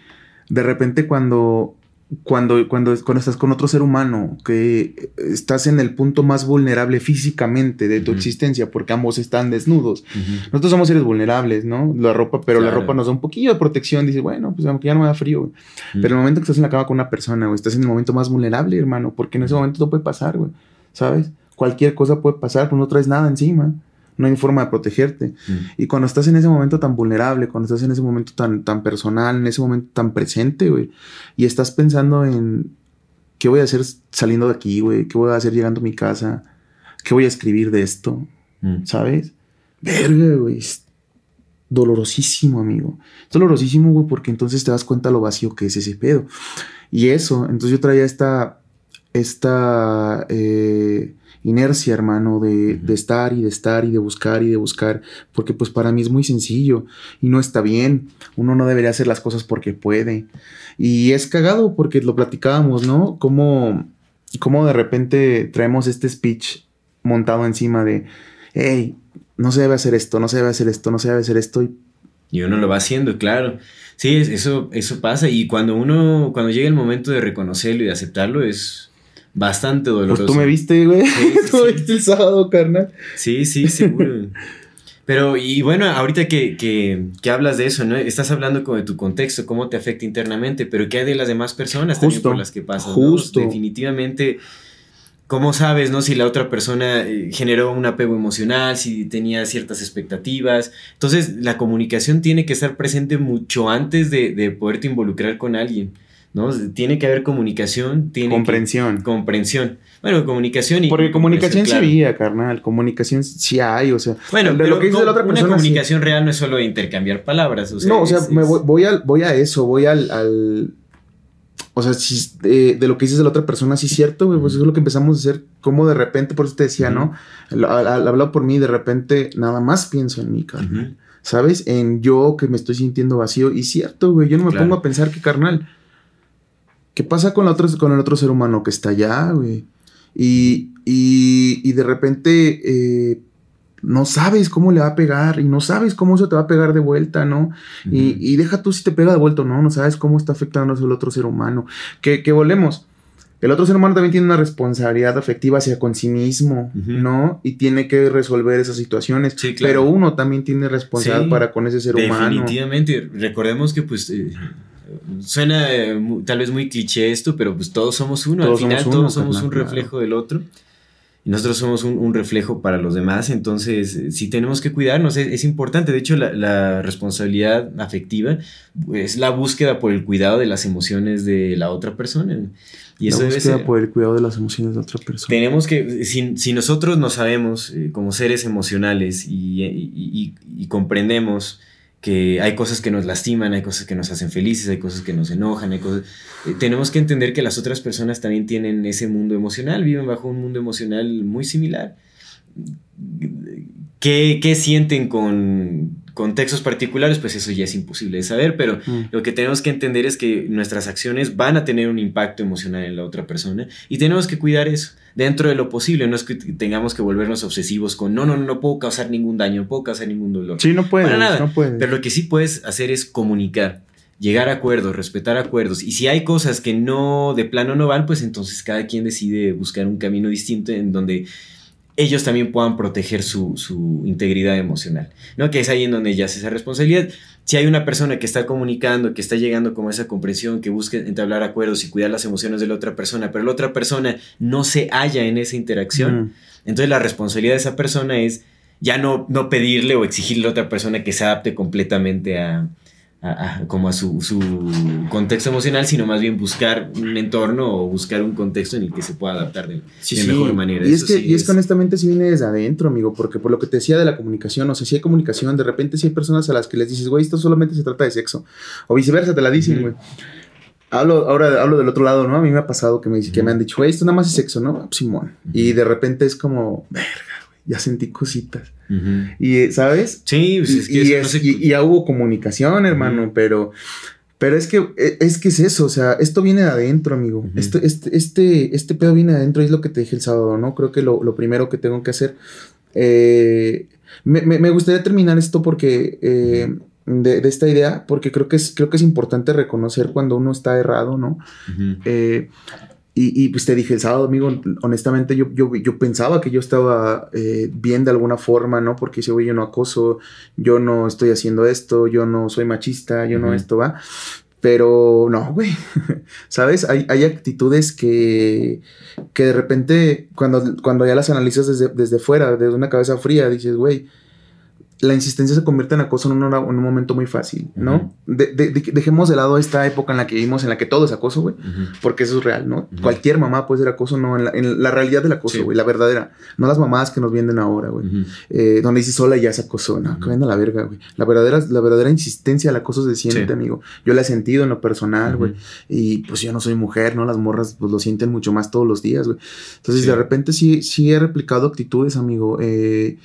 de repente cuando cuando, cuando, cuando estás con otro ser humano, que estás en el punto más vulnerable físicamente de tu existencia, porque ambos están desnudos. Nosotros somos seres vulnerables, ¿no? La ropa, pero la ropa nos da un poquillo de protección. Dices, bueno, pues aunque ya no me da frío, Pero el momento que estás en la cama con una persona, güey, estás en el momento más vulnerable, hermano, porque en ese momento todo puede pasar, güey. ¿Sabes? Cualquier cosa puede pasar, pues no traes nada encima no hay forma de protegerte. Mm. Y cuando estás en ese momento tan vulnerable, cuando estás en ese momento tan, tan personal, en ese momento tan presente, güey, y estás pensando en qué voy a hacer saliendo de aquí, güey, qué voy a hacer llegando a mi casa, qué voy a escribir de esto, mm. ¿sabes? Verga, güey. Es dolorosísimo, amigo. Es dolorosísimo, güey, porque entonces te das cuenta lo vacío que es ese pedo. Y eso, entonces yo traía esta, esta, eh, inercia, hermano, de, estar y de estar y de buscar y de buscar, porque pues para mí es muy sencillo y no está bien. Uno no debería hacer las cosas porque puede. Y es cagado porque lo platicábamos, ¿no? Como, como de repente traemos este speech montado encima de, hey, no se debe hacer esto, no se debe hacer esto, no se debe hacer esto. Y, y uno lo va haciendo, claro. Sí, eso, eso pasa. Y cuando uno, cuando llega el momento de reconocerlo y de aceptarlo, es, bastante doloroso. Pues tú me viste, güey. tú me viste el sábado, carnal. Sí, sí, seguro. Pero, y bueno, ahorita que, que, hablas de eso, ¿no? Estás hablando como de tu contexto, cómo te afecta internamente, pero ¿qué hay de las demás personas también por las que pasas? Justo. Definitivamente, ¿cómo sabes, no? Si la otra persona eh, generó un apego emocional, si tenía ciertas expectativas. Entonces, la comunicación tiene que estar presente mucho antes de, de poderte involucrar con alguien. ¿No? Tiene que haber comunicación, tiene comprensión. comprensión. Bueno, comunicación y Porque comunicación sí había, carnal, comunicación sí hay, o sea, bueno, de lo que dice la otra persona, una comunicación real no es solo intercambiar palabras, o sea, No, o sea, me voy, a, voy a eso, voy al, o sea, si de, lo que dices de la otra persona, sí es cierto, güey, pues eso es lo que empezamos a hacer, como de repente, por eso te decía, ¿no? Al, hablado por mí, de repente, nada más pienso en mí, carnal. ¿Sabes? En yo que me estoy sintiendo vacío. Y cierto, güey, yo no me pongo a pensar que, carnal, ¿Qué pasa con, la con el otro ser humano que está allá, güey? Y, y, de repente eh, no sabes cómo le va a pegar y no sabes cómo eso te va a pegar de vuelta, ¿no? y, y, deja tú si te pega de vuelta, ¿no? No sabes cómo está afectando el otro ser humano. Que, que volvemos. El otro ser humano también tiene una responsabilidad afectiva hacia con sí mismo, ¿no? Y tiene que resolver esas situaciones. Sí, claro. Pero uno también tiene responsabilidad para con ese ser humano. Definitivamente. Recordemos que, pues, eh, suena eh, tal vez muy cliché esto, pero pues todos somos uno. Al final todos somos un reflejo del otro. Y nosotros somos un, reflejo para los demás. Entonces, sí tenemos que cuidarnos. Es, importante. De hecho, la, responsabilidad afectiva es la búsqueda por el cuidado de las emociones de la otra persona. Y eso la búsqueda por el cuidado de las emociones de otra persona. Tenemos que, si, nosotros no sabemos eh, como seres emocionales y comprendemos que hay cosas que nos lastiman, hay cosas que nos hacen felices, hay cosas que nos enojan, hay cosas... Eh, tenemos que entender que las otras personas también tienen ese mundo emocional, viven bajo un mundo emocional muy similar. ¿Qué, qué sienten con, contextos particulares, pues eso ya es imposible de saber, pero Mm. lo que tenemos que entender es que nuestras acciones van a tener un impacto emocional en la otra persona y tenemos que cuidar eso dentro de lo posible, no es que tengamos que volvernos obsesivos con no, no, no, no puedo causar ningún daño, no puedo causar ningún dolor. Sí, no puedes, Para nada. no puedes. Pero lo que sí puedes hacer es comunicar, llegar a acuerdos, respetar acuerdos. Y si hay cosas que no, de plano no van, pues entonces cada quien decide buscar un camino distinto en donde ellos también puedan proteger su, su integridad emocional, ¿no? Que es ahí en donde ya se esa responsabilidad. Si hay una persona que está comunicando, que está llegando como a esa comprensión, que busca entablar acuerdos y cuidar las emociones de la otra persona, pero la otra persona no se halla en esa interacción, Mm. entonces la responsabilidad de esa persona es ya no, no pedirle o exigirle a otra persona que se adapte completamente a, a- a- como a su, su contexto emocional, sino más bien buscar un entorno o buscar un contexto en el que se pueda adaptar de, Sí, de sí. mejor manera. Y es que, sí y es que honestamente sí viene desde adentro, amigo, porque por lo que te decía de la comunicación, o sea, si hay comunicación, de repente si hay personas a las que les dices, güey, esto solamente se trata de sexo, o viceversa, te la dicen, güey. Hablo, ahora hablo del otro lado, ¿no? A mí me ha pasado que me, que me han dicho, güey, esto nada más es sexo, ¿no? Simón. Y de repente es como, verga, ya sentí cositas. Y, eh, ¿sabes? Sí, pues es que y es- no ya hubo comunicación, hermano, pero, pero es que e- es que es eso, o sea, esto viene de adentro, amigo. Este, este, este, este pedo viene de adentro, y es lo que te dije el sábado, ¿no? Creo que lo, lo primero que tengo que hacer. eh, me, me- me gustaría terminar esto porque. eh, de, de esta idea, porque creo que es, creo que es importante reconocer cuando uno está errado, ¿no? Eh, y, y, pues te dije el sábado, amigo, honestamente yo, yo, yo pensaba que yo estaba eh, bien de alguna forma, ¿no? Porque dice, güey, yo no acoso, yo no estoy haciendo esto, yo no soy machista, yo no esto va. Pero no, güey, ¿sabes? Hay, hay actitudes que, que de repente, cuando, cuando ya las analizas desde, desde fuera, desde una cabeza fría, dices, güey, la insistencia se convierte en acoso en un, en un momento muy fácil, ¿no? De- de- de- dejemos de lado esta época en la que vivimos, en la que todo es acoso, güey. Porque eso es real, ¿no? Cualquier mamá puede ser acoso, no, en la, en la realidad del acoso, Sí. güey, la verdadera. No las mamás que nos venden ahora, güey. Eh, donde dices sola y ya se acosó, no, que venda la verga, güey. La verdadera, la verdadera insistencia al acoso se siente, Sí. amigo. Yo la he sentido en lo personal, güey. Y pues yo no soy mujer, ¿no? Las morras pues lo sienten mucho más todos los días, güey. Entonces Sí. de repente sí, sí he replicado actitudes, amigo, eh,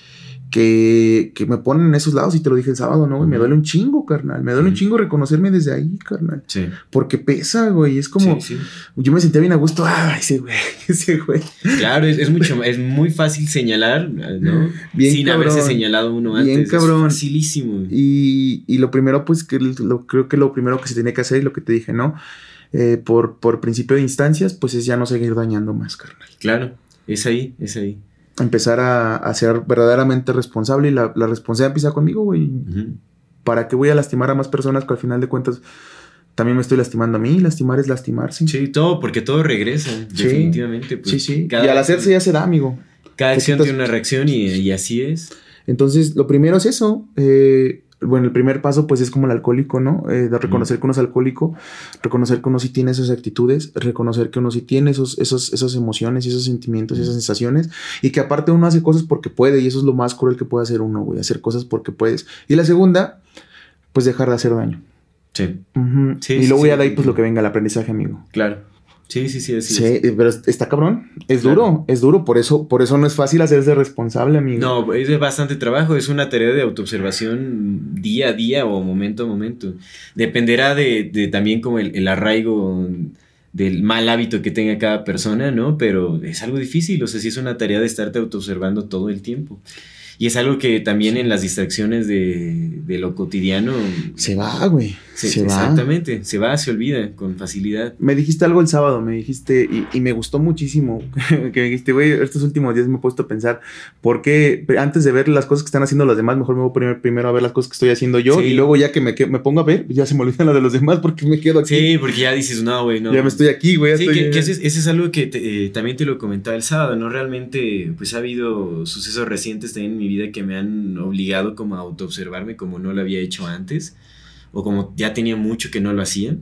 que, que me ponen en esos lados y te lo dije el sábado, ¿no? güey? Me duele un chingo, carnal. Me duele un chingo reconocerme desde ahí, carnal. Sí. Porque pesa, güey. Es como... Sí, sí. Yo me sentía bien a gusto. Ah, ese güey, ese güey. Claro, es, es mucho es muy fácil señalar, ¿no? Bien Sin cabrón. haberse señalado uno antes. Bien Es cabrón. facilísimo. Y, y lo primero, pues, que lo, creo que lo primero que se tiene que hacer, y lo que te dije, ¿no? Eh, por, por principio de instancias, pues es ya no seguir dañando más, carnal. Claro, es ahí, es ahí. Empezar a, a ser verdaderamente responsable y la, la responsabilidad empieza conmigo, güey. Ujú. ¿Para qué voy a lastimar a más personas que al final de cuentas también me estoy lastimando a mí? Lastimar es lastimarse. Sí, todo, porque todo regresa, Sí. definitivamente. pues, sí, sí. y al hacerse ya se da, amigo. Cada acción tiene una reacción y, y así es. Entonces, lo primero es eso. eh, bueno, el primer paso, pues, es como el alcohólico, ¿no? Eh, de reconocer que uno es alcohólico, reconocer que uno sí tiene esas actitudes, reconocer que uno sí tiene esos, esos, esas emociones y esos sentimientos y esas sensaciones, y que aparte uno hace cosas porque puede, y eso es lo más cruel que puede hacer uno, güey, hacer cosas porque puedes. Y la segunda, pues, dejar de hacer daño. Sí. Sí, y luego sí. ya de ahí, pues, lo que venga, el aprendizaje, amigo. claro. Sí, sí, sí, Sí, es. eh, pero está cabrón. Es Claro. duro, es duro. Por eso, por eso no es fácil hacerse responsable, amigo. No, es de bastante trabajo, es una tarea de autoobservación día a día o momento a momento. Dependerá de, de también como el, el arraigo del mal hábito que tenga cada persona, ¿no? Pero es algo difícil, o sea, sí es una tarea de estarte autoobservando todo el tiempo. Y es algo que también en las distracciones de, de lo cotidiano Se va, güey. Se, Se, va. exactamente, se va, se olvida con facilidad. Me dijiste algo el sábado, me dijiste, y, y me gustó muchísimo, que me dijiste, güey, estos últimos días me he puesto a pensar, ¿por qué antes de ver las cosas que están haciendo los demás, mejor me voy primero a ver las cosas que estoy haciendo yo, Sí. y luego ya que me, que- me pongo a ver, ya se me olvidan las de los demás porque me quedo aquí. Sí, porque ya dices, no, güey, no. Ya me estoy aquí, güey. Sí, estoy- que, que ese, es- ese es algo que te- eh, también te lo comentaba el sábado, ¿no? Realmente, pues ha habido sucesos recientes también en mi vida que me han obligado como a autoobservarme como no lo había hecho antes, o como ya tenía mucho que no lo hacía,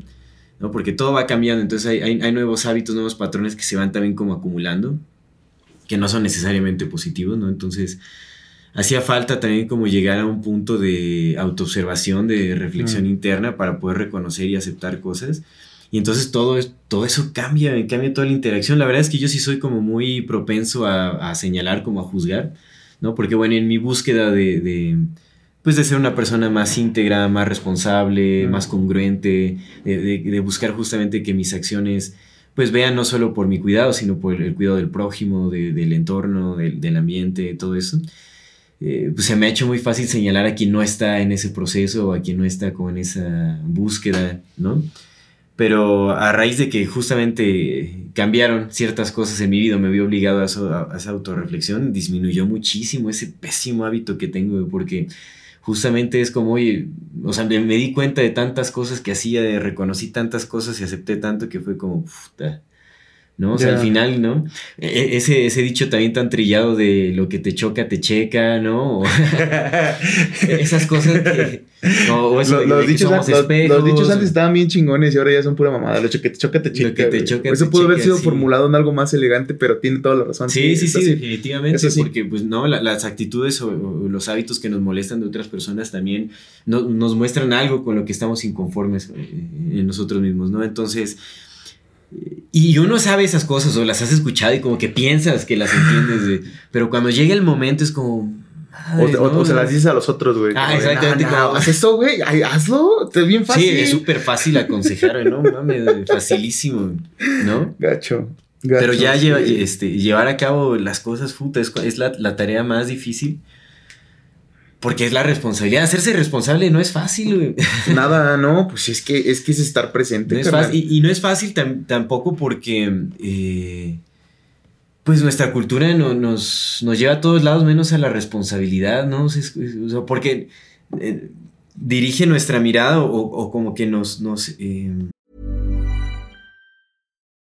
¿no? Porque todo va cambiando, entonces hay, hay, hay nuevos hábitos, nuevos patrones que se van también como acumulando, que no son necesariamente positivos, ¿no? Entonces, hacía falta también como llegar a un punto de autoobservación, de reflexión Mm. interna para poder reconocer y aceptar cosas. Y entonces todo, es, todo eso cambia, cambia toda la interacción. La verdad es que yo sí soy como muy propenso a, a señalar, como a juzgar, ¿no? Porque bueno, en mi búsqueda de, de, pues de ser una persona más íntegra, más responsable, más congruente, de, buscar justamente que mis acciones pues vean no solo por mi cuidado, sino por el cuidado del prójimo, del entorno, del, ambiente, todo eso. Eh, pues se me ha hecho muy fácil señalar a quien no está en ese proceso o a quien no está con esa búsqueda, ¿no? Pero a raíz de que justamente cambiaron ciertas cosas en mi vida, me vi obligado a, a esa autorreflexión, disminuyó muchísimo ese pésimo hábito que tengo, porque justamente es como, oye, o sea, me, di cuenta de tantas cosas que hacía, reconocí tantas cosas y acepté tanto que fue como, puta, ¿no? O sea, al final, ¿no? E, e, ese, ese dicho también tan trillado de lo que te choca, te checa, ¿no? esas cosas que... los, dichos, antes estaban bien chingones y ahora ya son pura mamada. Lo que te choca, te checa. Lo que te choca, Eso pudo haber sido formulado en algo más elegante, pero tiene toda la razón. Sí, sí, sí, definitivamente. Porque, pues, no, las actitudes o, los hábitos que nos molestan de otras personas también nos muestran algo con lo que estamos inconformes eh, en nosotros mismos, ¿no? Entonces y uno sabe esas cosas o las has escuchado y como que piensas que las entiendes, pero cuando llega el momento es como... o, se las dices a los otros, güey. Ah, exactamente. haz eso, güey. hazlo. Es bien fácil. Sí, es súper fácil aconsejar, ¿no? Mames, facilísimo, ¿no? Gacho. Pero ya este, llevar a cabo las cosas, puta, es, la, la, tarea más difícil. Porque es la responsabilidad. Hacerse responsable no es fácil, güey. Nada, no, pues es que es, que es estar presente. Y, no es fácil tampoco porque. Eh, pues nuestra cultura no, nos, nos, lleva a todos lados menos a la responsabilidad, ¿no? porque eh, dirige nuestra mirada o, como que nos. nos eh,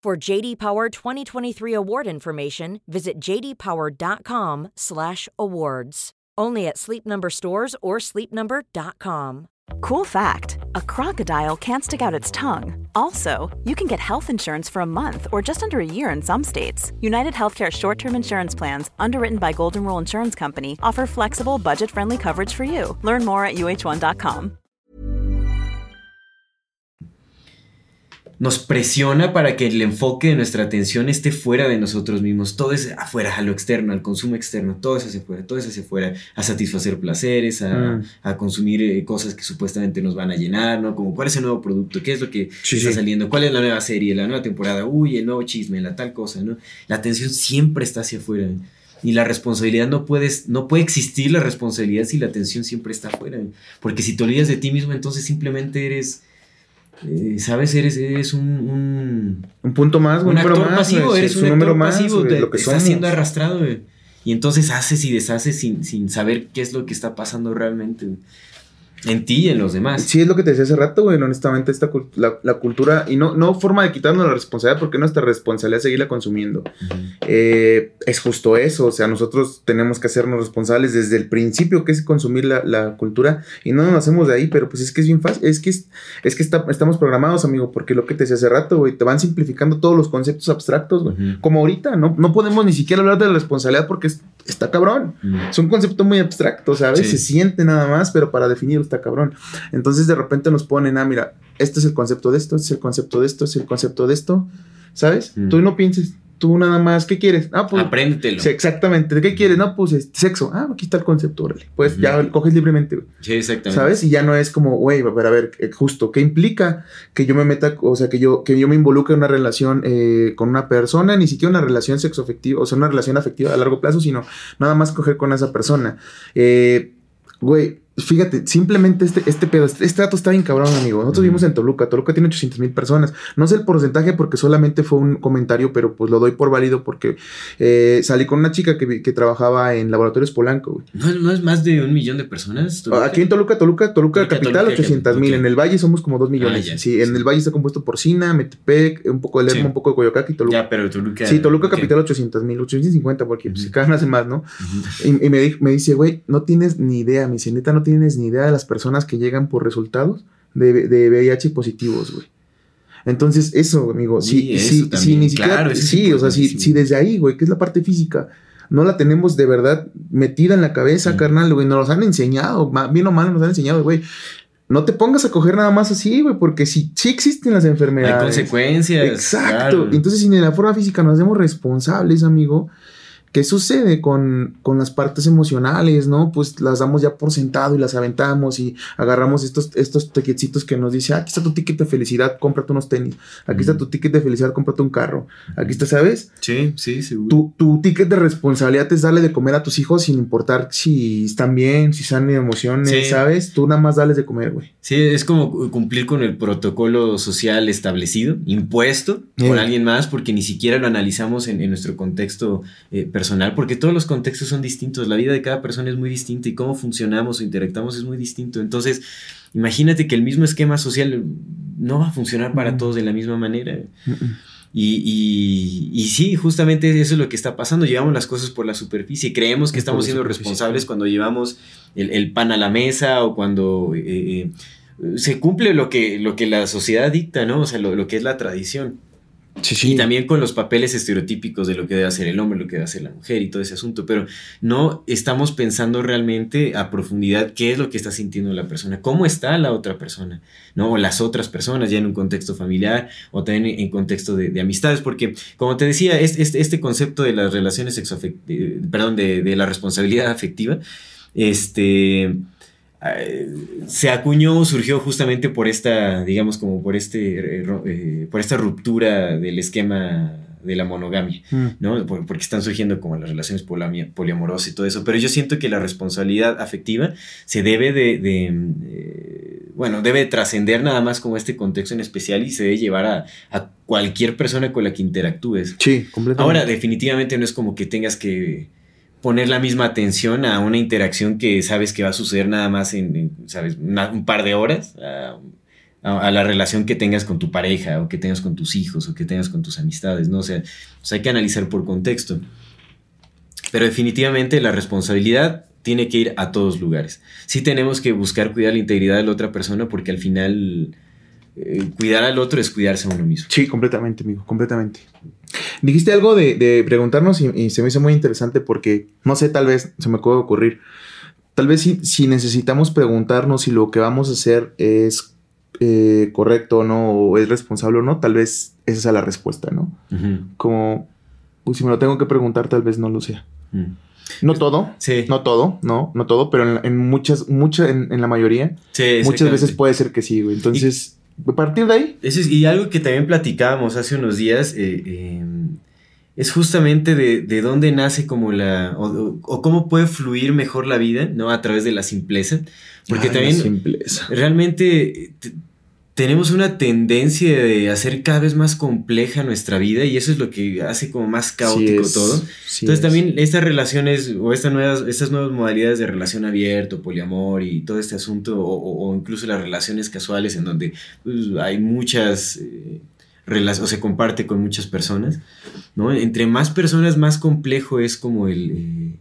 For JD Power 2023 award information, visit jdpower.com/awards. Only at Sleep Number stores or sleepnumber.com. Cool fact: A crocodile can't stick out its tongue. Also, you can get health insurance for a month or just under a year in some states. United Healthcare short-term insurance plans, underwritten by Golden Rule Insurance Company, offer flexible, budget-friendly coverage for you. Learn more at uh1.com. nos presiona para que el enfoque de nuestra atención esté fuera de nosotros mismos, todo es afuera, a lo externo, al consumo externo, todo es hacia afuera, todo es hacia afuera, a satisfacer placeres, a, mm. consumir eh, cosas que supuestamente nos van a llenar, ¿no? Como cuál es el nuevo producto, qué es lo que está saliendo, cuál es la nueva serie, la nueva temporada, uy, el nuevo chisme, la tal cosa, ¿no? La atención siempre está hacia afuera. Y la responsabilidad no puedes, no puede existir la responsabilidad si la atención siempre está afuera. Porque si te olvidas de ti mismo, entonces simplemente eres eh, ¿sabes? Eres, eres un, un, punto más, un, actor pasivo, eres un, número más, pasivo, de, lo que estás siendo arrastrado, Y entonces haces y deshaces sin, sin, saber qué es lo que está pasando realmente. En ti y en los demás. Sí, es lo que te decía hace rato, güey. Honestamente, esta, la, la, cultura, y no, no forma de quitarnos la responsabilidad, porque nuestra responsabilidad es seguirla consumiendo. Eh, es justo eso, o sea, nosotros tenemos que hacernos responsables desde el principio, que es consumir la, la, cultura, y no nos hacemos de ahí, pero pues es que es bien fácil, es que, es, es que estamos programados, amigo, porque lo que te decía hace rato, güey, te van simplificando todos los conceptos abstractos, güey. Como ahorita, ¿no? No podemos ni siquiera hablar de la responsabilidad porque está cabrón. Es un concepto muy abstracto, ¿sabes? Se siente nada más, pero para definirlo está cabrón. Entonces de repente nos ponen, ah, mira, este es el concepto de esto, este es el concepto de esto, este es el concepto de esto, ¿sabes? Tú no pienses, tú nada más, ¿qué quieres? Ah, pues. Apréndetelo. Sí, exactamente. ¿Qué quieres? No, pues sexo. Ah, aquí está el concepto, órale. Pues ya coges libremente, Sí, exactamente. ¿Sabes? Y ya no es como, güey, a ver, a ver, eh, justo, ¿qué implica que yo me meta, o sea, que yo, que yo me involucre en una relación eh, con una persona, ni siquiera una relación sexoafectiva, o sea, una relación afectiva a largo plazo, sino nada más coger con esa persona. Eh, güey Fíjate, simplemente este, este pedo, este, este, dato está bien cabrón, amigo. Nosotros vivimos en Toluca. Toluca tiene 800 mil personas. No sé el porcentaje porque solamente fue un comentario, pero pues lo doy por válido porque eh, salí con una chica que, que, trabajaba en Laboratorios Polanco. ¿No, es más de un millón de personas? Aquí en Toluca, Toluca, Toluca, capital, 800 mil. En el Valle somos como 2 millones. Ah, sí, en el Valle está compuesto por Sina, Metepec, un poco de Lerma, un poco de Coyoacán y Toluca. Ya, pero Toluca. Sí, Toluca capital 800 mil, 850 porque uh -huh. pues, cada vez más, ¿no? Y, me, me dice, güey, no tienes ni idea, mi neta, no tienes ni idea de las personas que llegan por resultados de, de VIH positivos, güey. Entonces, eso, amigo, Sí, sí, eso sí, ni siquiera, claro, sí, o sea, si, si desde ahí, güey, que es la parte física, no la tenemos de verdad metida en la cabeza, Sí. carnal, güey, nos los han enseñado, bien o mal nos han enseñado, güey. No te pongas a coger nada más así, güey, porque sí, sí existen las Hay enfermedades. consecuencias. Exacto. claro. Entonces, si la forma física nos hacemos responsables, amigo, ¿qué sucede con, con las partes emocionales, no? Pues las damos ya por sentado y las aventamos y agarramos estos, estos ticketcitos que nos dice, "Ah, aquí está tu ticket de felicidad, cómprate unos tenis. Aquí está tu ticket de felicidad, cómprate un carro. Aquí está, ¿sabes? Sí, sí, seguro. Tu, tu ticket de responsabilidad es darle de comer a tus hijos sin importar si están bien, si están en emociones, Sí. ¿sabes? Tú nada más dales de comer, güey. Sí, es como cumplir con el protocolo social establecido, impuesto por Eh. alguien más, porque ni siquiera lo analizamos en, en nuestro contexto eh, personal, porque todos los contextos son distintos, la vida de cada persona es muy distinta y cómo funcionamos o interactuamos es muy distinto. Entonces, imagínate que el mismo esquema social no va a funcionar para todos de la misma manera. Y, y, y sí, justamente eso es lo que está pasando. Llevamos las cosas por la superficie. Creemos que estamos siendo responsables cuando llevamos el, el pan a la mesa o cuando eh, eh, se cumple lo que, lo que la sociedad dicta, ¿no? O sea, lo, lo que es la tradición. Sí, sí. Y también con los papeles estereotípicos de lo que debe hacer el hombre, lo que debe hacer la mujer y todo ese asunto. Pero no estamos pensando realmente a profundidad qué es lo que está sintiendo la persona, cómo está la otra persona, ¿no? O las otras personas, ya en un contexto familiar o también en contexto de, de amistades. Porque, como te decía, es, es- este concepto de las relaciones sexoafectivas, perdón, de, de la responsabilidad afectiva, este se acuñó, surgió justamente por esta, digamos, como por este, eh, eh, por esta ruptura del esquema de la monogamia, Mm. ¿no? Por- porque están surgiendo como las relaciones poliamorosas y todo eso, pero yo siento que la responsabilidad afectiva se debe de, de, eh, bueno, debe trascender nada más como este contexto en especial y se debe llevar a, a cualquier persona con la que interactúes. Sí, completamente. Ahora, definitivamente no es como que tengas que poner la misma atención a una interacción que sabes que va a suceder nada más en, ¿sabes? Un par de horas, a la relación que tengas con tu pareja, o que tengas con tus hijos, o que tengas con tus amistades, ¿no? O sea, pues hay que analizar por contexto. Pero definitivamente la responsabilidad tiene que ir a todos lugares. Sí tenemos que buscar cuidar la integridad de la otra persona porque al final eh, cuidar al otro es cuidarse a uno mismo. Sí, completamente, amigo, completamente. Dijiste algo de, de preguntarnos y, y se me hizo muy interesante porque, no sé, tal vez se me puede ocurrir. Tal vez si, si necesitamos preguntarnos si lo que vamos a hacer es eh, correcto o no, o es responsable o no, tal vez esa sea la respuesta, ¿no? Ujú, Como, pues si me lo tengo que preguntar, tal vez no lo sea. ujú. No todo, Sí. no todo, no, no todo, pero en, en muchas, mucha, en, en la mayoría, Sí, muchas veces puede ser que sí, güey. Entonces, a partir de ahí, Eso es- y algo que también platicábamos hace unos días eh, eh, es justamente de, de dónde nace como la. O, o- cómo puede fluir mejor la vida, ¿no? A través de la simpleza. Porque Ay, la también simpleza. realmente eh, tenemos una tendencia de hacer cada vez más compleja nuestra vida y eso es lo que hace como más caótico Sí es, todo. sí Entonces es. también estas relaciones o estas nuevas, estas nuevas modalidades de relación abierto, poliamor y todo este asunto, o, o- o incluso las relaciones casuales en donde pues, hay muchas eh, o se comparte con muchas personas, ¿no? Entre más personas, más complejo es como el... eh,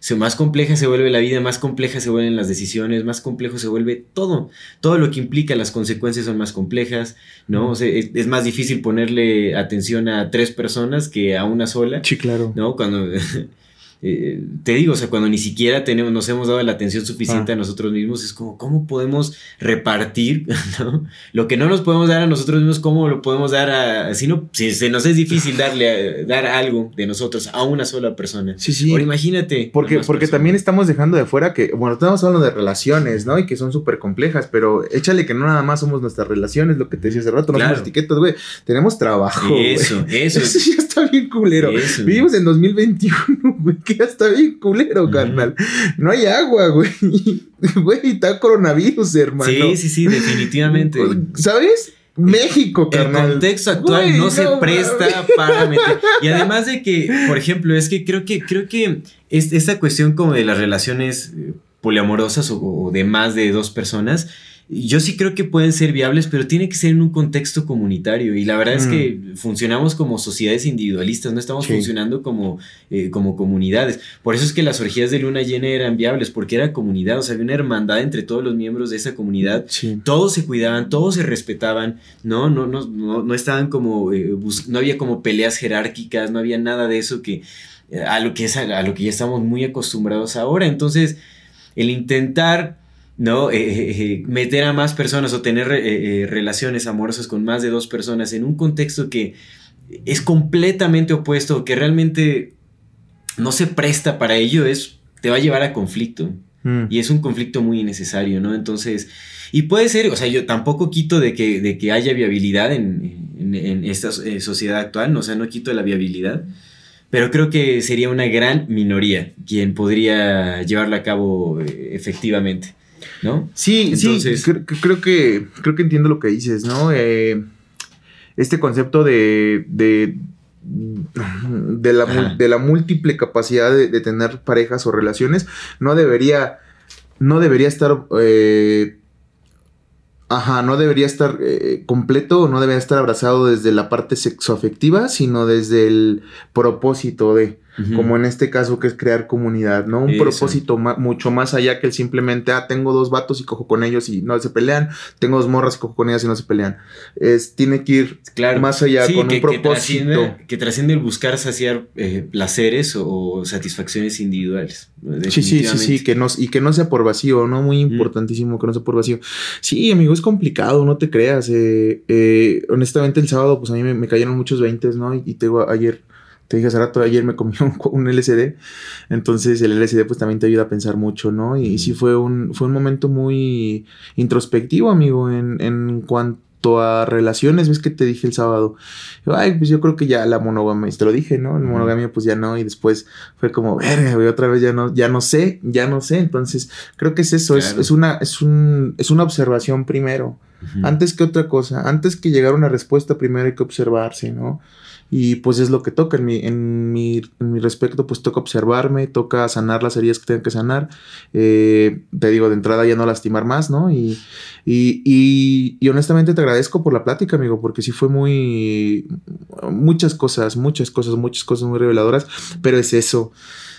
se- más compleja se vuelve la vida, más compleja se vuelven las decisiones, más complejo se vuelve todo. Todo lo que implica las consecuencias son más complejas, ¿no? O sea, es, es más difícil ponerle atención a tres personas que a una sola. Sí, claro. ¿no? Cuando, eh, te digo, o sea, cuando ni siquiera tenemos, nos hemos dado la atención suficiente Ah. a nosotros mismos, es como, ¿cómo podemos repartir, ¿no? Lo que no nos podemos dar a nosotros mismos, ¿cómo lo podemos dar a, si no, si se nos es difícil darle, a- dar algo de nosotros a una sola persona? Sí, sí. Ahora imagínate. Porque, porque personas. también estamos dejando de fuera que, bueno, estamos hablando de relaciones, ¿no? Y que son súper complejas, pero échale que no nada más somos nuestras relaciones, lo que te decía hace rato, no Claro. somos etiquetas, güey. Tenemos trabajo. Eso, eso. Eso ya está bien culero. Eso. Vivimos en 2021, güey, que ya está bien culero, carnal. No hay agua, güey. Güey, está coronavirus, hermano. Sí, sí, sí, definitivamente. ¿Sabes? México, El carnal. contexto actual Güey, no se no presta para meter. Y además de que, por ejemplo, es que creo que, creo que es- esta cuestión como de las relaciones eh, poliamorosas o, o de más de dos personas yo sí creo que pueden ser viables, pero tiene que ser en un contexto comunitario. Y la verdad es que funcionamos como sociedades individualistas, no estamos funcionando como, eh, como comunidades. Por eso es que las orgías de luna llena eran viables, porque era comunidad, o sea, había una hermandad entre todos los miembros de esa comunidad. Todos se cuidaban, todos se respetaban, ¿no? No, no, no, estaban como, eh, no había como peleas jerárquicas, no había nada de eso que, eh, a lo que, es, a lo que ya estamos muy acostumbrados ahora. Entonces, el intentar ¿no? Eh, eh, eh, meter a más personas o tener relaciones amorosas con más de dos personas en un contexto que es completamente opuesto, que realmente no se presta para ello, es, te va a llevar a conflicto. Mm. Y es un conflicto muy innecesario, ¿no? Entonces, y puede ser, o sea, yo tampoco quito de que, de que haya viabilidad en, en, esta sociedad actual, ¿no? o sea, no quito la viabilidad, pero creo que sería una gran minoría quien podría llevarla a cabo efectivamente. ¿No? Sí, sí, creo, que, creo que entiendo lo que dices, ¿no? Eh, este concepto de, de, de, la, múltiple capacidad de, tener parejas o relaciones no debería, no debería estar... Eh, ajá, no debería estar eh, completo, no debería estar abrazado desde la parte sexoafectiva, sino desde el propósito de como en este caso que es crear comunidad, ¿no? Un propósito mucho más allá que el simplemente, ah, tengo dos vatos y cojo con ellos y no se pelean, tengo dos morras y cojo con ellas y no se pelean. Es, tiene que ir claro. más allá con un propósito. Que trasciende, el buscar saciar eh, placeres o, satisfacciones individuales. Sí, sí, sí, sí, que no, y que no sea por vacío, ¿no? Muy importantísimo que no sea por vacío. Sí, amigo, es complicado, no te creas. Eh, eh, honestamente, el sábado, pues a mí me, cayeron muchos veintes, ¿no? Y, y te digo, ayer te dije hace rato, ayer me comí un, LSD, entonces el LSD pues también te ayuda a pensar mucho, ¿no? Y, sí fue un, fue un momento muy introspectivo, amigo, en, en cuanto a relaciones, ves que te dije el sábado, ay, pues yo creo que ya la monogamia, te lo dije, ¿no? La monogamia pues ya no, y después fue como, verga, otra vez ya no, ya no sé, ya no sé, entonces creo que es eso, es, es, una, es, un, es una observación primero, antes que otra cosa, antes que llegar a una respuesta primero hay que observarse, ¿no? Y pues es lo que toca. En mi, en mi, en mi respecto, pues toca observarme, toca sanar las heridas que tengan que sanar. Eh, te digo, de entrada ya no lastimar más, ¿no? Y, y, y, honestamente te agradezco por la plática, amigo, porque sí fue muy. Muchas cosas, muchas cosas, muchas cosas muy reveladoras, pero es eso.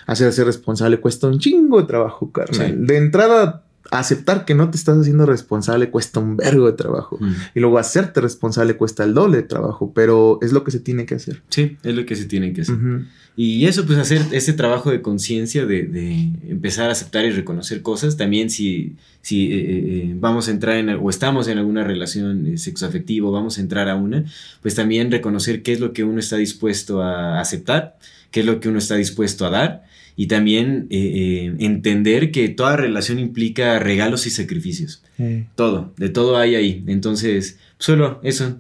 Hacerse responsable cuesta un chingo de trabajo, carnal. De entrada aceptar que no te estás haciendo responsable cuesta un vergo de trabajo. Mm. Y luego hacerte responsable cuesta el doble de trabajo, pero es lo que se tiene que hacer. Sí, es lo que se tiene que hacer. Y eso, pues hacer ese trabajo de conciencia, de, empezar a aceptar y reconocer cosas, también si, si eh, eh, eh, vamos a entrar en, o estamos en alguna relación sexoafectiva, vamos a entrar a una, pues también reconocer qué es lo que uno está dispuesto a aceptar, qué es lo que uno está dispuesto a dar y también eh, eh, entender que toda relación implica regalos y sacrificios. Todo, de todo hay ahí. Entonces, solo eso.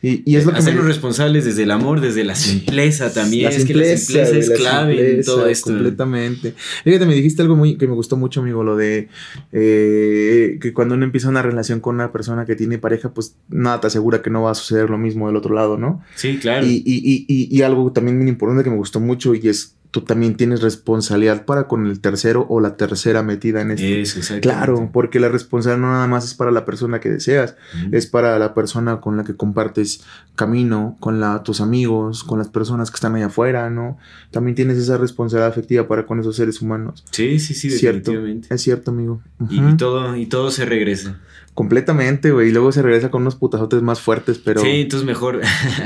Y, es lo que Hacernos responsables desde el amor, desde la simpleza también. es que la simpleza es clave en todo esto. Completamente. Fíjate, me dijiste algo muy que me gustó mucho, amigo, lo de eh, que cuando uno empieza una relación con una persona que tiene pareja, pues nada te asegura que no va a suceder lo mismo del otro lado, ¿no? Sí, claro. Y, y, y, y algo también muy importante que me gustó mucho y es tú también tienes responsabilidad para con el tercero o la tercera metida en esto. Eso, claro, porque la responsabilidad no nada más es para la persona que deseas, es para la persona con la que compartes camino, con la, tus amigos, con las personas que están allá afuera, ¿no? También tienes esa responsabilidad afectiva para con esos seres humanos. Sí, sí, sí, cierto, Es cierto, amigo. y, todo, y todo se regresa. Completamente, güey. Y luego se regresa con unos putazotes más fuertes, pero. Sí, entonces mejor.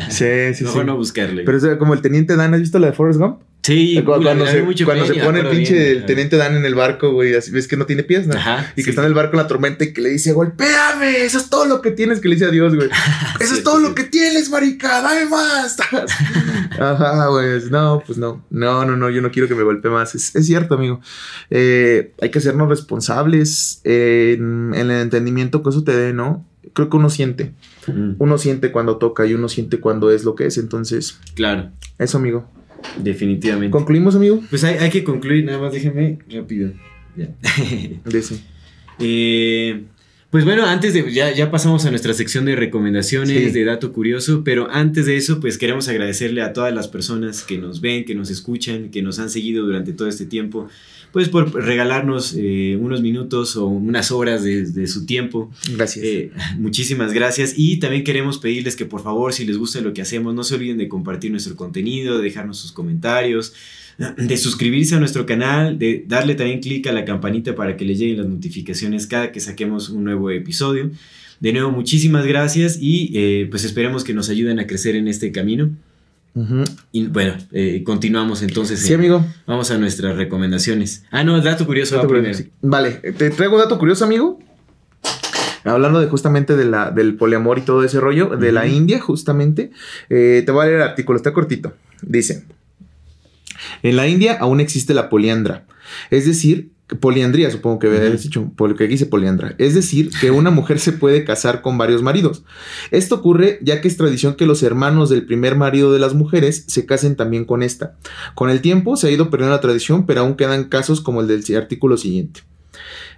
sí, sí, mejor no buscarle. Pero es como el teniente Dan, ¿has visto la de Forrest Gump? Sí, cuando, se, cuando se, pone el pinche el teniente Dan en el barco, güey, así ves que no tiene pies, ¿no? Ajá, y que está en el barco en la tormenta y que le dice, golpéame, eso es todo lo que tienes, que le dice a Dios, güey. Eso es todo lo que tienes, marica, dame más. Ajá, güey. No, pues no. No, no, no, yo no quiero que me golpee más. Es, cierto, amigo. Eh, hay que hacernos responsables en, el entendimiento que eso te dé, ¿no? Creo que uno siente. Mm. Uno siente cuando toca y uno siente cuando es lo que es. Entonces. Claro. Eso, amigo. Definitivamente. ¿Concluimos, amigo? Pues hay, que concluir, nada más déjeme rápido. Ya. Dice. Eh, Pues bueno, antes de, ya, ya pasamos a nuestra sección de recomendaciones, Sí. de dato curioso, pero antes de eso, pues queremos agradecerle a todas las personas que nos ven, que nos escuchan, que nos han seguido durante todo este tiempo, pues por regalarnos eh, unos minutos o unas horas de, de su tiempo. Gracias. Eh, muchísimas gracias y también queremos pedirles que por favor, si les gusta lo que hacemos, no se olviden de compartir nuestro contenido, de dejarnos sus comentarios, de suscribirse a nuestro canal, de darle también clic a la campanita para que les lleguen las notificaciones cada que saquemos un nuevo episodio. De nuevo, muchísimas gracias y eh, pues esperemos que nos ayuden a crecer en este camino. Y bueno, eh, continuamos entonces. Sí, eh, amigo. Vamos a nuestras recomendaciones. Ah, no, dato curioso va Dato primero. sí. Vale, te traigo un dato curioso, amigo. Hablando de justamente de la, del poliamor y todo ese rollo, de la. India, justamente. te voy a leer el artículo, está cortito. Dice: En la India aún existe la poliandra. Es decir, poliandría, supongo que habías dicho, porque aquí dice poliandra. Es decir, que una mujer se puede casar con varios maridos. Esto ocurre ya que es tradición que los hermanos del primer marido de las mujeres se casen también con esta. Con el tiempo se ha ido perdiendo la tradición, pero aún quedan casos como el del artículo siguiente.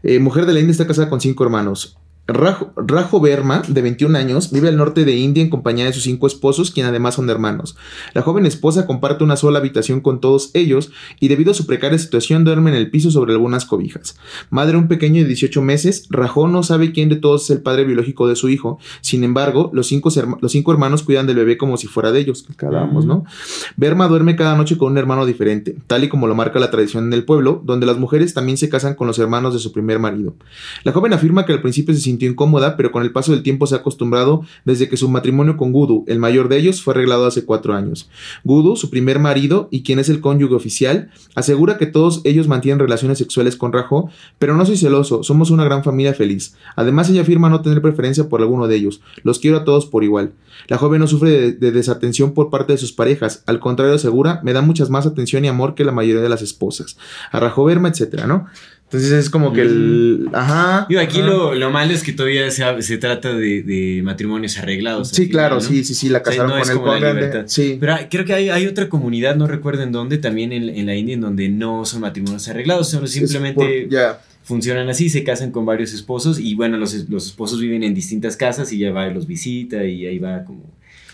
Eh, mujer de la India está casada con cinco hermanos. Rajo, Rajo Verma, de 21 años, vive al norte de India en compañía de sus cinco esposos, quienes además son hermanos. La joven esposa comparte una sola habitación con todos ellos y debido a su precaria situación duerme en el piso sobre algunas cobijas. Madre de un pequeño de 18 meses, Rajo no sabe quién de todos es el padre biológico de su hijo. Sin embargo, los cinco, los cinco hermanos cuidan del bebé como si fuera de ellos, que hablábamos, ¿no? Verma duerme cada noche con un hermano diferente, tal y como lo marca la tradición del pueblo, donde las mujeres también se casan con los hermanos de su primer marido. La joven afirma que al principio se sintió incómoda, pero con el paso del tiempo se ha acostumbrado desde que su matrimonio con Gudu, el mayor de ellos, fue arreglado hace cuatro años. Gudu, su primer marido y quien es el cónyuge oficial, asegura que todos ellos mantienen relaciones sexuales con Rajo, pero no soy celoso, somos una gran familia feliz. Además, ella afirma no tener preferencia por alguno de ellos, los quiero a todos por igual. La joven no sufre de, de desatención por parte de sus parejas, al contrario asegura, me da muchas más atención y amor que la mayoría de las esposas. A Rajo Verma, etcétera, ¿no? Entonces es como que el... Ajá. Digo, aquí ajá. lo, lo malo es que todavía se, se trata de, de matrimonios arreglados. Sí, final, claro, ¿no? sí, sí, sí, la O sea, casaron no con el como la cónyuge. libertad. Sí. Pero creo que hay, hay otra comunidad, no recuerdo en dónde, también en, en la India, en donde no son matrimonios arreglados, solo simplemente por- funcionan así, se casan con varios esposos y bueno, los, los esposos viven en distintas casas y ya va y los visita y ahí va como...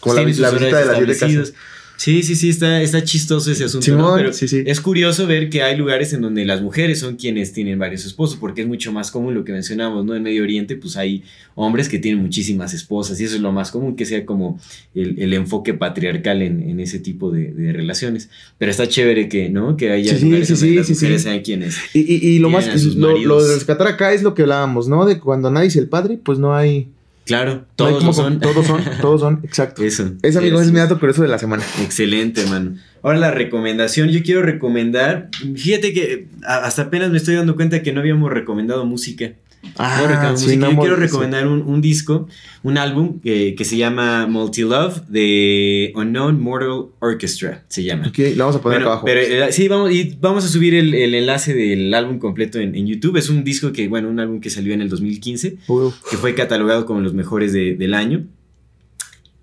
Como la, visita de las siete casas. Sí, sí, sí, está, está chistoso ese asunto, ¿no? Pero sí, sí. es curioso ver que hay lugares en donde las mujeres son quienes tienen varios esposos, porque es mucho más común lo que mencionamos, ¿no? En Medio Oriente, pues hay hombres que tienen muchísimas esposas y eso es lo más común, que sea como el, el enfoque patriarcal en, en ese tipo de, de relaciones. Pero está chévere que, ¿no? Que haya Sí, lugares donde las mujeres sean quienes... Y, y- y lo más, lo, lo de rescatar acá es lo que hablábamos, ¿no? De cuando nadie es el padre, pues no hay... Claro, todos son. Todos son, todos son, exacto. Eso. Ese amigo es mi dato curioso de la semana. Excelente, mano. Ahora la recomendación, yo quiero recomendar, fíjate que hasta apenas me estoy dando cuenta que no habíamos recomendado música. Ah, sí, música. no yo quiero recomendar un, un disco, un álbum que, que se llama Multi Love de Unknown Mortal Orchestra, se llama. Ok, lo vamos a poner Bueno, acá abajo. pero eh, sí, vamos, y vamos a subir el, el enlace del álbum completo en, en YouTube. Es un disco que, bueno, un álbum que salió en el 2015 Uf. que fue catalogado como los mejores de- del año.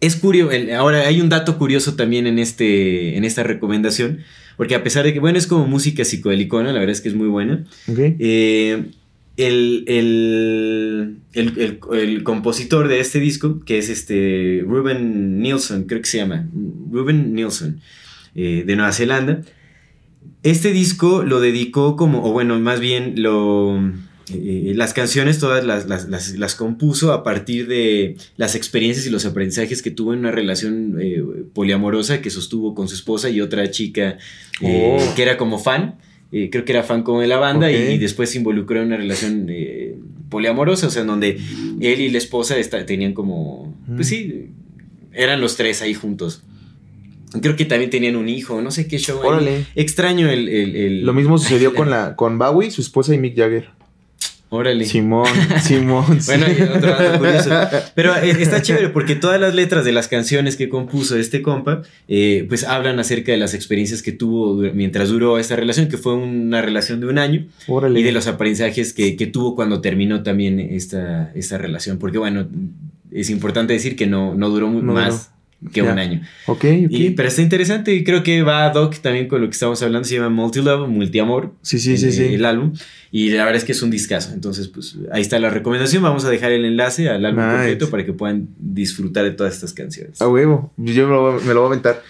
Es curioso, ahora hay un dato curioso también en, este, en esta recomendación, porque a pesar de que, bueno, es como música psicodelicona, la verdad es que es muy buena. Ok. Eh, el, el, el, el- el compositor de este disco, que es este Ruben Nielsen, creo que se llama, Ruben Nielsen, eh, de Nueva Zelanda, este disco lo dedicó como, o bueno, más bien lo... eh, las canciones todas las, las, las- las compuso a partir de las experiencias y los aprendizajes que tuvo en una relación eh, poliamorosa que sostuvo con su esposa y otra chica Oh. que era como fan. Eh, creo que era fan como de la banda y- después se involucró en una relación eh, poliamorosa, o sea, en donde él y la esposa tenían como, pues Mm. sí, eran los tres ahí juntos. Creo que también tenían un hijo, no sé qué show. Órale. Extraño el, el- el- Lo mismo sucedió con la con Bowie, su esposa y Mick Jagger. Órale. Simón, Simón. Bueno, y otro dato curioso. Pero eh, está chévere porque todas las letras de las canciones que compuso este compa, eh, pues hablan acerca de las experiencias que tuvo mientras duró esta relación, que fue una relación de un año, Órale. y de los aprendizajes que, que tuvo cuando terminó también esta, esta relación. Porque bueno, es importante decir que no, no duró No más que Ya. un año. Ok, ok. Y- pero está interesante y creo que va ad hoc también con lo que estamos hablando, se llama Multilove, Multiamor. sí, sí, el, sí, sí. el álbum. Y la verdad es que es un discazo. Entonces, pues ahí está la recomendación. Vamos a dejar el enlace al álbum Nice. completo para que puedan disfrutar de todas estas canciones. A huevo, yo me lo, voy a- me lo voy a aventar.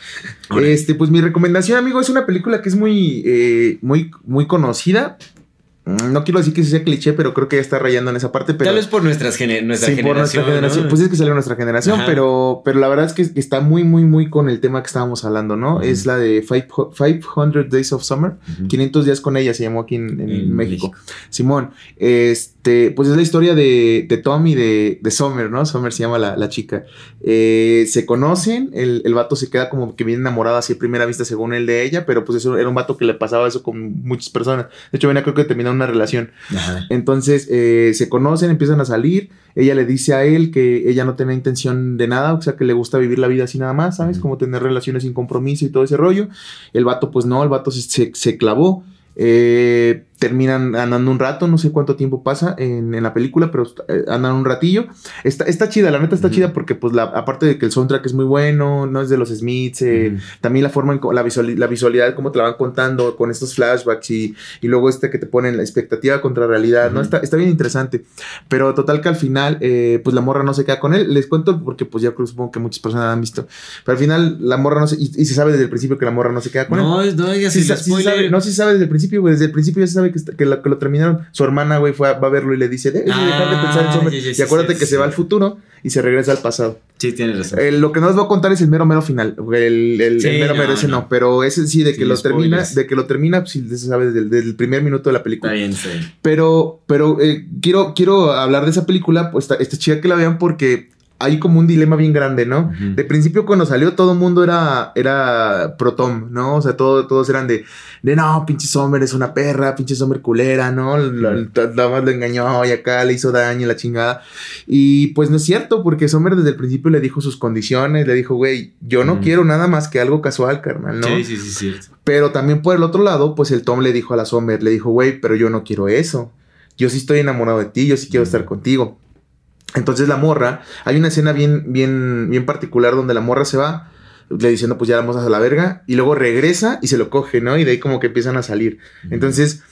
Órale. Este, pues mi recomendación, amigo, es una película que es muy, eh, muy, muy conocida. Mm, No quiero decir que sea cliché, pero creo que ya está rayando en esa parte. Pero Tal vez por nuestras nuestra Sí, por generación. nuestra generación. ¿no? Pues es que salió nuestra generación, Ajá. pero, pero la verdad es que está muy, muy, muy con el tema que estábamos hablando, ¿no? Es la de Five- 500 Days of Summer. Ujú. 500 días con ella se llamó aquí en, en En México. México. Simón, este, pues es la historia de, de Tom y de, de Summer, ¿no? Summer se llama la, la chica. Eh, se conocen, el, el vato se queda como que bien enamorado así a primera vista según él de ella, pero pues eso era un vato que le pasaba eso con muchas personas. De hecho, venía creo que terminó una relación. Ajá. Entonces eh, se conocen, empiezan a salir. Ella le dice a él que ella no tiene intención de nada, o sea, que le gusta vivir la vida así nada más, ¿sabes? Como tener relaciones sin compromiso y todo ese rollo. El vato, pues no, el vato se, se- se clavó. Eh, terminan andando un rato, no sé cuánto tiempo pasa en, en la película, pero eh, andan un ratillo. Está, está chida, la neta está chida porque, pues, la, aparte de que el soundtrack es muy bueno, no es de los Smiths, eh, también la forma, en la, visuali- la visualidad, cómo te la van contando con estos flashbacks y, y luego este que te ponen la expectativa contra realidad, ¿no? Está, está bien interesante. Pero total que al final, eh, pues la morra no se queda con él. Les cuento porque pues ya creo, supongo que muchas personas han visto. Pero al final la morra no se... Y, y se sabe desde el principio que la morra no se queda con él. No, no Sí, sí se spoiler. sabe, no, sí se sabe desde el principio, güey. Desde el principio ya se sabe que, está- que, lo, que lo terminaron. Su hermana, güey, fue a- va a verlo y le dice, "Debes de dejar de Ah, pensar en Summer". ya, ya, y acuérdate que se va al futuro y se regresa al pasado. Sí, tienes razón. Eh, lo que no les voy a contar es el mero mero final. El, el, Sí, el mero no, mero ese no. no. Pero ese sí, de que lo termina, spoilers. de que lo termina, pues sí, se sabe desde el, desde el primer minuto de la película. está bien. Pero, pero eh, quiero, quiero hablar de esa película, pues está, está chida que la vean porque hay como un dilema bien grande, ¿no? De principio cuando salió todo el mundo era, era pro Tom, ¿no? O sea, todo, todos eran de, de no, pinche Sommer es una perra, pinche Sommer culera, ¿no? Nada más lo engañó y acá le hizo daño y la chingada. Y pues no es cierto, porque Sommer desde el principio le dijo sus condiciones, le dijo, güey, yo no quiero nada más que algo casual, carnal, ¿no? Sí, sí, sí, cierto. Pero también por el otro lado, pues el Tom le dijo a la Sommer, le dijo, güey, pero yo no quiero eso. Yo sí estoy enamorado de ti, yo sí quiero estar contigo. Entonces la morra, hay una escena bien, bien, bien particular donde la morra se va, le diciendo pues ya vamos a la verga, y luego regresa y se lo coge, ¿no? Y de ahí como que empiezan a salir. Entonces,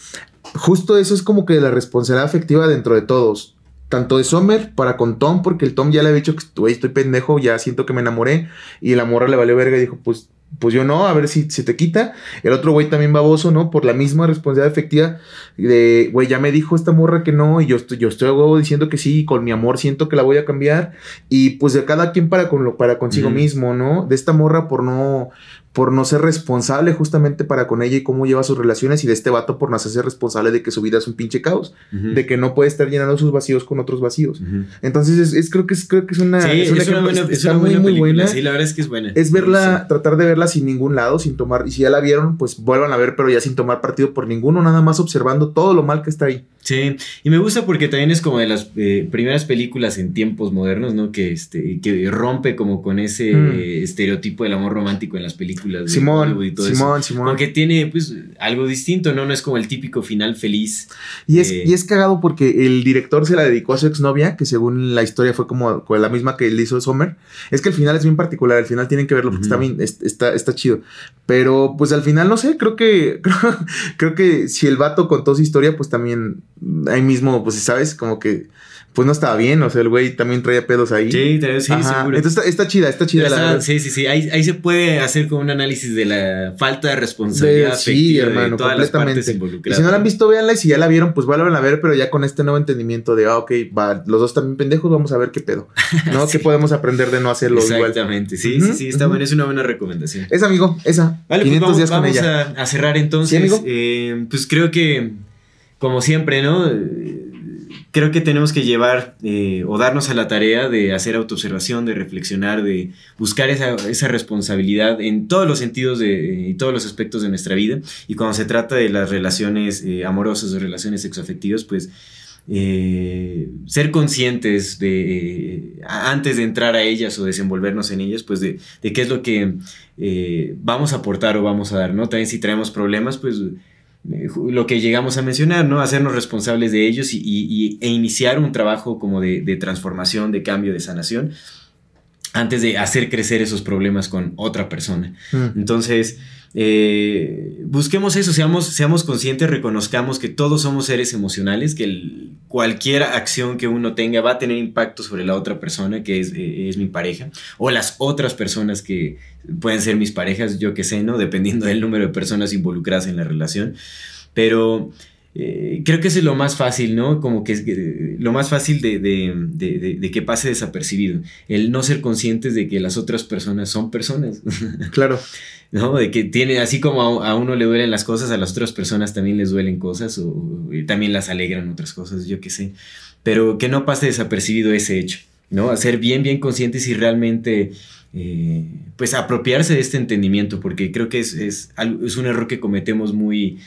justo eso es como que la responsabilidad afectiva dentro de todos. Tanto de Sommer para con Tom, porque el Tom ya le había dicho que estoy pendejo, ya siento que me enamoré. Y la morra le valió verga y dijo, pues, pues yo no, a ver si se te quita. El otro güey también baboso, ¿no? Por la misma responsabilidad afectiva de, güey, ya me dijo esta morra que no, y yo estoy, yo estoy a huevo diciendo que sí, y con mi amor siento que la voy a cambiar. Y pues de cada quien para con lo, para consigo mismo, ¿no? De esta morra por no, por no ser responsable justamente para con ella y cómo lleva sus relaciones, y de este vato por no hacerse responsable de que su vida es un pinche caos, de que no puede estar llenando sus vacíos con otros vacíos. Entonces es, es- creo que es creo que es una Sí, un es una buena, es está una muy buena muy buena. Sí, la verdad es que es buena. Es verla, Sí. tratar de verla sin ningún lado, sin tomar, y si ya la vieron, pues vuelvan a ver, pero ya sin tomar partido por ninguno, nada más observando todo lo mal que está ahí. Sí, y me gusta porque también es como de las eh, primeras películas en tiempos modernos, ¿no? Que, este, que rompe como con ese Mm. eh, estereotipo del amor romántico en las películas. de Simón, Hollywood y todo eso. Simón, Simón. Aunque tiene pues algo distinto, ¿no? No es como el típico final feliz. Y es, Eh, y es cagado porque el director se la dedicó a su exnovia, que según la historia fue como, la misma que le hizo Sommer. Es que el final es bien particular, al final tienen que verlo porque está bien, es- está, está chido. Pero pues al final, no sé, creo que, creo, creo que si el vato contó su historia, pues también ahí mismo, pues sabes, como que pues no estaba bien, o sea, el güey también traía pedos ahí. Sí, sí, Ajá, seguro. Entonces está, está chida, está chida Está- la sí, sí, sí. Ahí, ahí se puede hacer como un análisis de la falta de responsabilidad De- sí, hermano, de todas las partes completamente. Y si no la han visto, véanla. Y si ya la vieron, pues vuelvan a ver, pero ya con este nuevo entendimiento de, ah, ok, va, los dos también pendejos, vamos a ver qué pedo. ¿No? Sí. ¿Qué podemos aprender de no hacerlo igual? Exactamente, sí, sí, sí, está ujú. bueno, es una buena recomendación. Esa, amigo, esa. Vale, 500 pues vamos, días con vamos ella. A, a cerrar entonces. Sí, amigo. Eh, pues creo que, como siempre, ¿no? Eh, Creo que tenemos que llevar eh, o darnos a la tarea de hacer autoobservación, de reflexionar, de buscar esa, responsabilidad en todos los sentidos y todos los aspectos de nuestra vida. Y cuando se trata de las relaciones eh, amorosas o relaciones sexoafectivas, pues ser conscientes de, antes de entrar a ellas o desenvolvernos en ellas, pues de, qué es lo que vamos a aportar o vamos a dar, ¿no? También si traemos problemas, pues lo que llegamos a mencionar, ¿no? Hacernos responsables de ellos y, y- y- e iniciar un trabajo como de, de transformación, de cambio, de sanación. antes de hacer crecer esos problemas con otra persona. Mm. Entonces, eh, busquemos eso, seamos, seamos conscientes, reconozcamos que todos somos seres emocionales, que el- cualquier acción que uno tenga va a tener impacto sobre la otra persona, que es, eh, es mi pareja, o las otras personas que pueden ser mis parejas, yo que sé, ¿no? Dependiendo del número de personas involucradas en la relación. Pero eh, creo que eso es lo más fácil, ¿no? Como que es lo más fácil de, de- de- de- de que pase desapercibido. El no ser conscientes de que las otras personas son personas. Claro. ¿no? De que tiene, así como a, a uno le duelen las cosas, a las otras personas también les duelen cosas o, y también las alegran otras cosas, yo qué sé. Pero que no pase desapercibido ese hecho, ¿no? A ser bien, bien conscientes y realmente, eh, pues, apropiarse de este entendimiento, porque creo que es, es un error que cometemos muy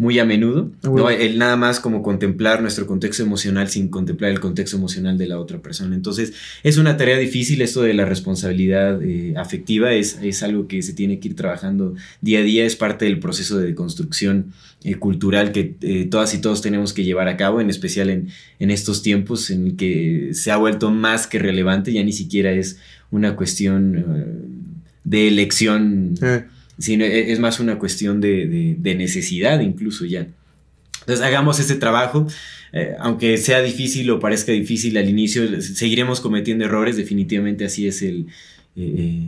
muy a menudo, Ah, ¿no? El nada más como contemplar nuestro contexto emocional sin contemplar el contexto emocional de la otra persona. Entonces, es una tarea difícil esto de la responsabilidad eh, afectiva, es, es algo que se tiene que ir trabajando día a día, es parte del proceso de construcción eh, cultural que eh, todas y todos tenemos que llevar a cabo, en especial en, en estos tiempos en que se ha vuelto más que relevante, ya ni siquiera es una cuestión de elección sino e- es más una cuestión de, de- de necesidad incluso ya. Entonces hagamos este trabajo, eh, aunque sea difícil o parezca difícil al inicio, seguiremos cometiendo errores, definitivamente así es el... eh, eh,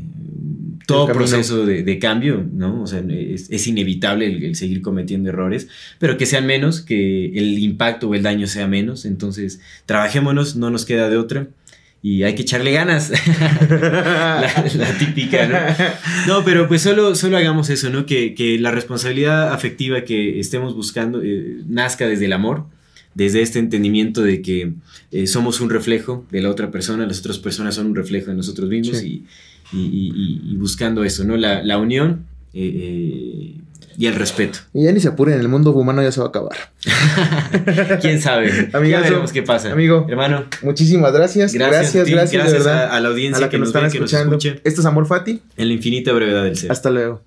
todo proceso de, de cambio, ¿no? O sea, es, es inevitable el, el seguir cometiendo errores, pero que sean menos, que el impacto o el daño sea menos. Entonces, trabajémonos, no nos queda de otra. Y hay que echarle ganas. la, la típica, ¿no? No, pero pues solo, solo hagamos eso, ¿no? Que, que la responsabilidad afectiva que estemos buscando eh, nazca desde el amor, desde este entendimiento de que eh, somos un reflejo de la otra persona, las otras personas son un reflejo de nosotros mismos Sí. y, y- y- y- y buscando eso, ¿no? La, la unión eh, y el respeto. Y ya ni se apuren, el mundo humano ya se va a acabar. ¿Quién sabe? ya Amigazo, veremos qué pasa. amigo. Hermano, Muchísimas gracias. Gracias, Gracias, a ti, gracias, gracias de verdad. a- a la audiencia a la que que, nos están ve, que nos escuchando. Esto es Amor Fati. en la infinita brevedad del ser. Hasta luego.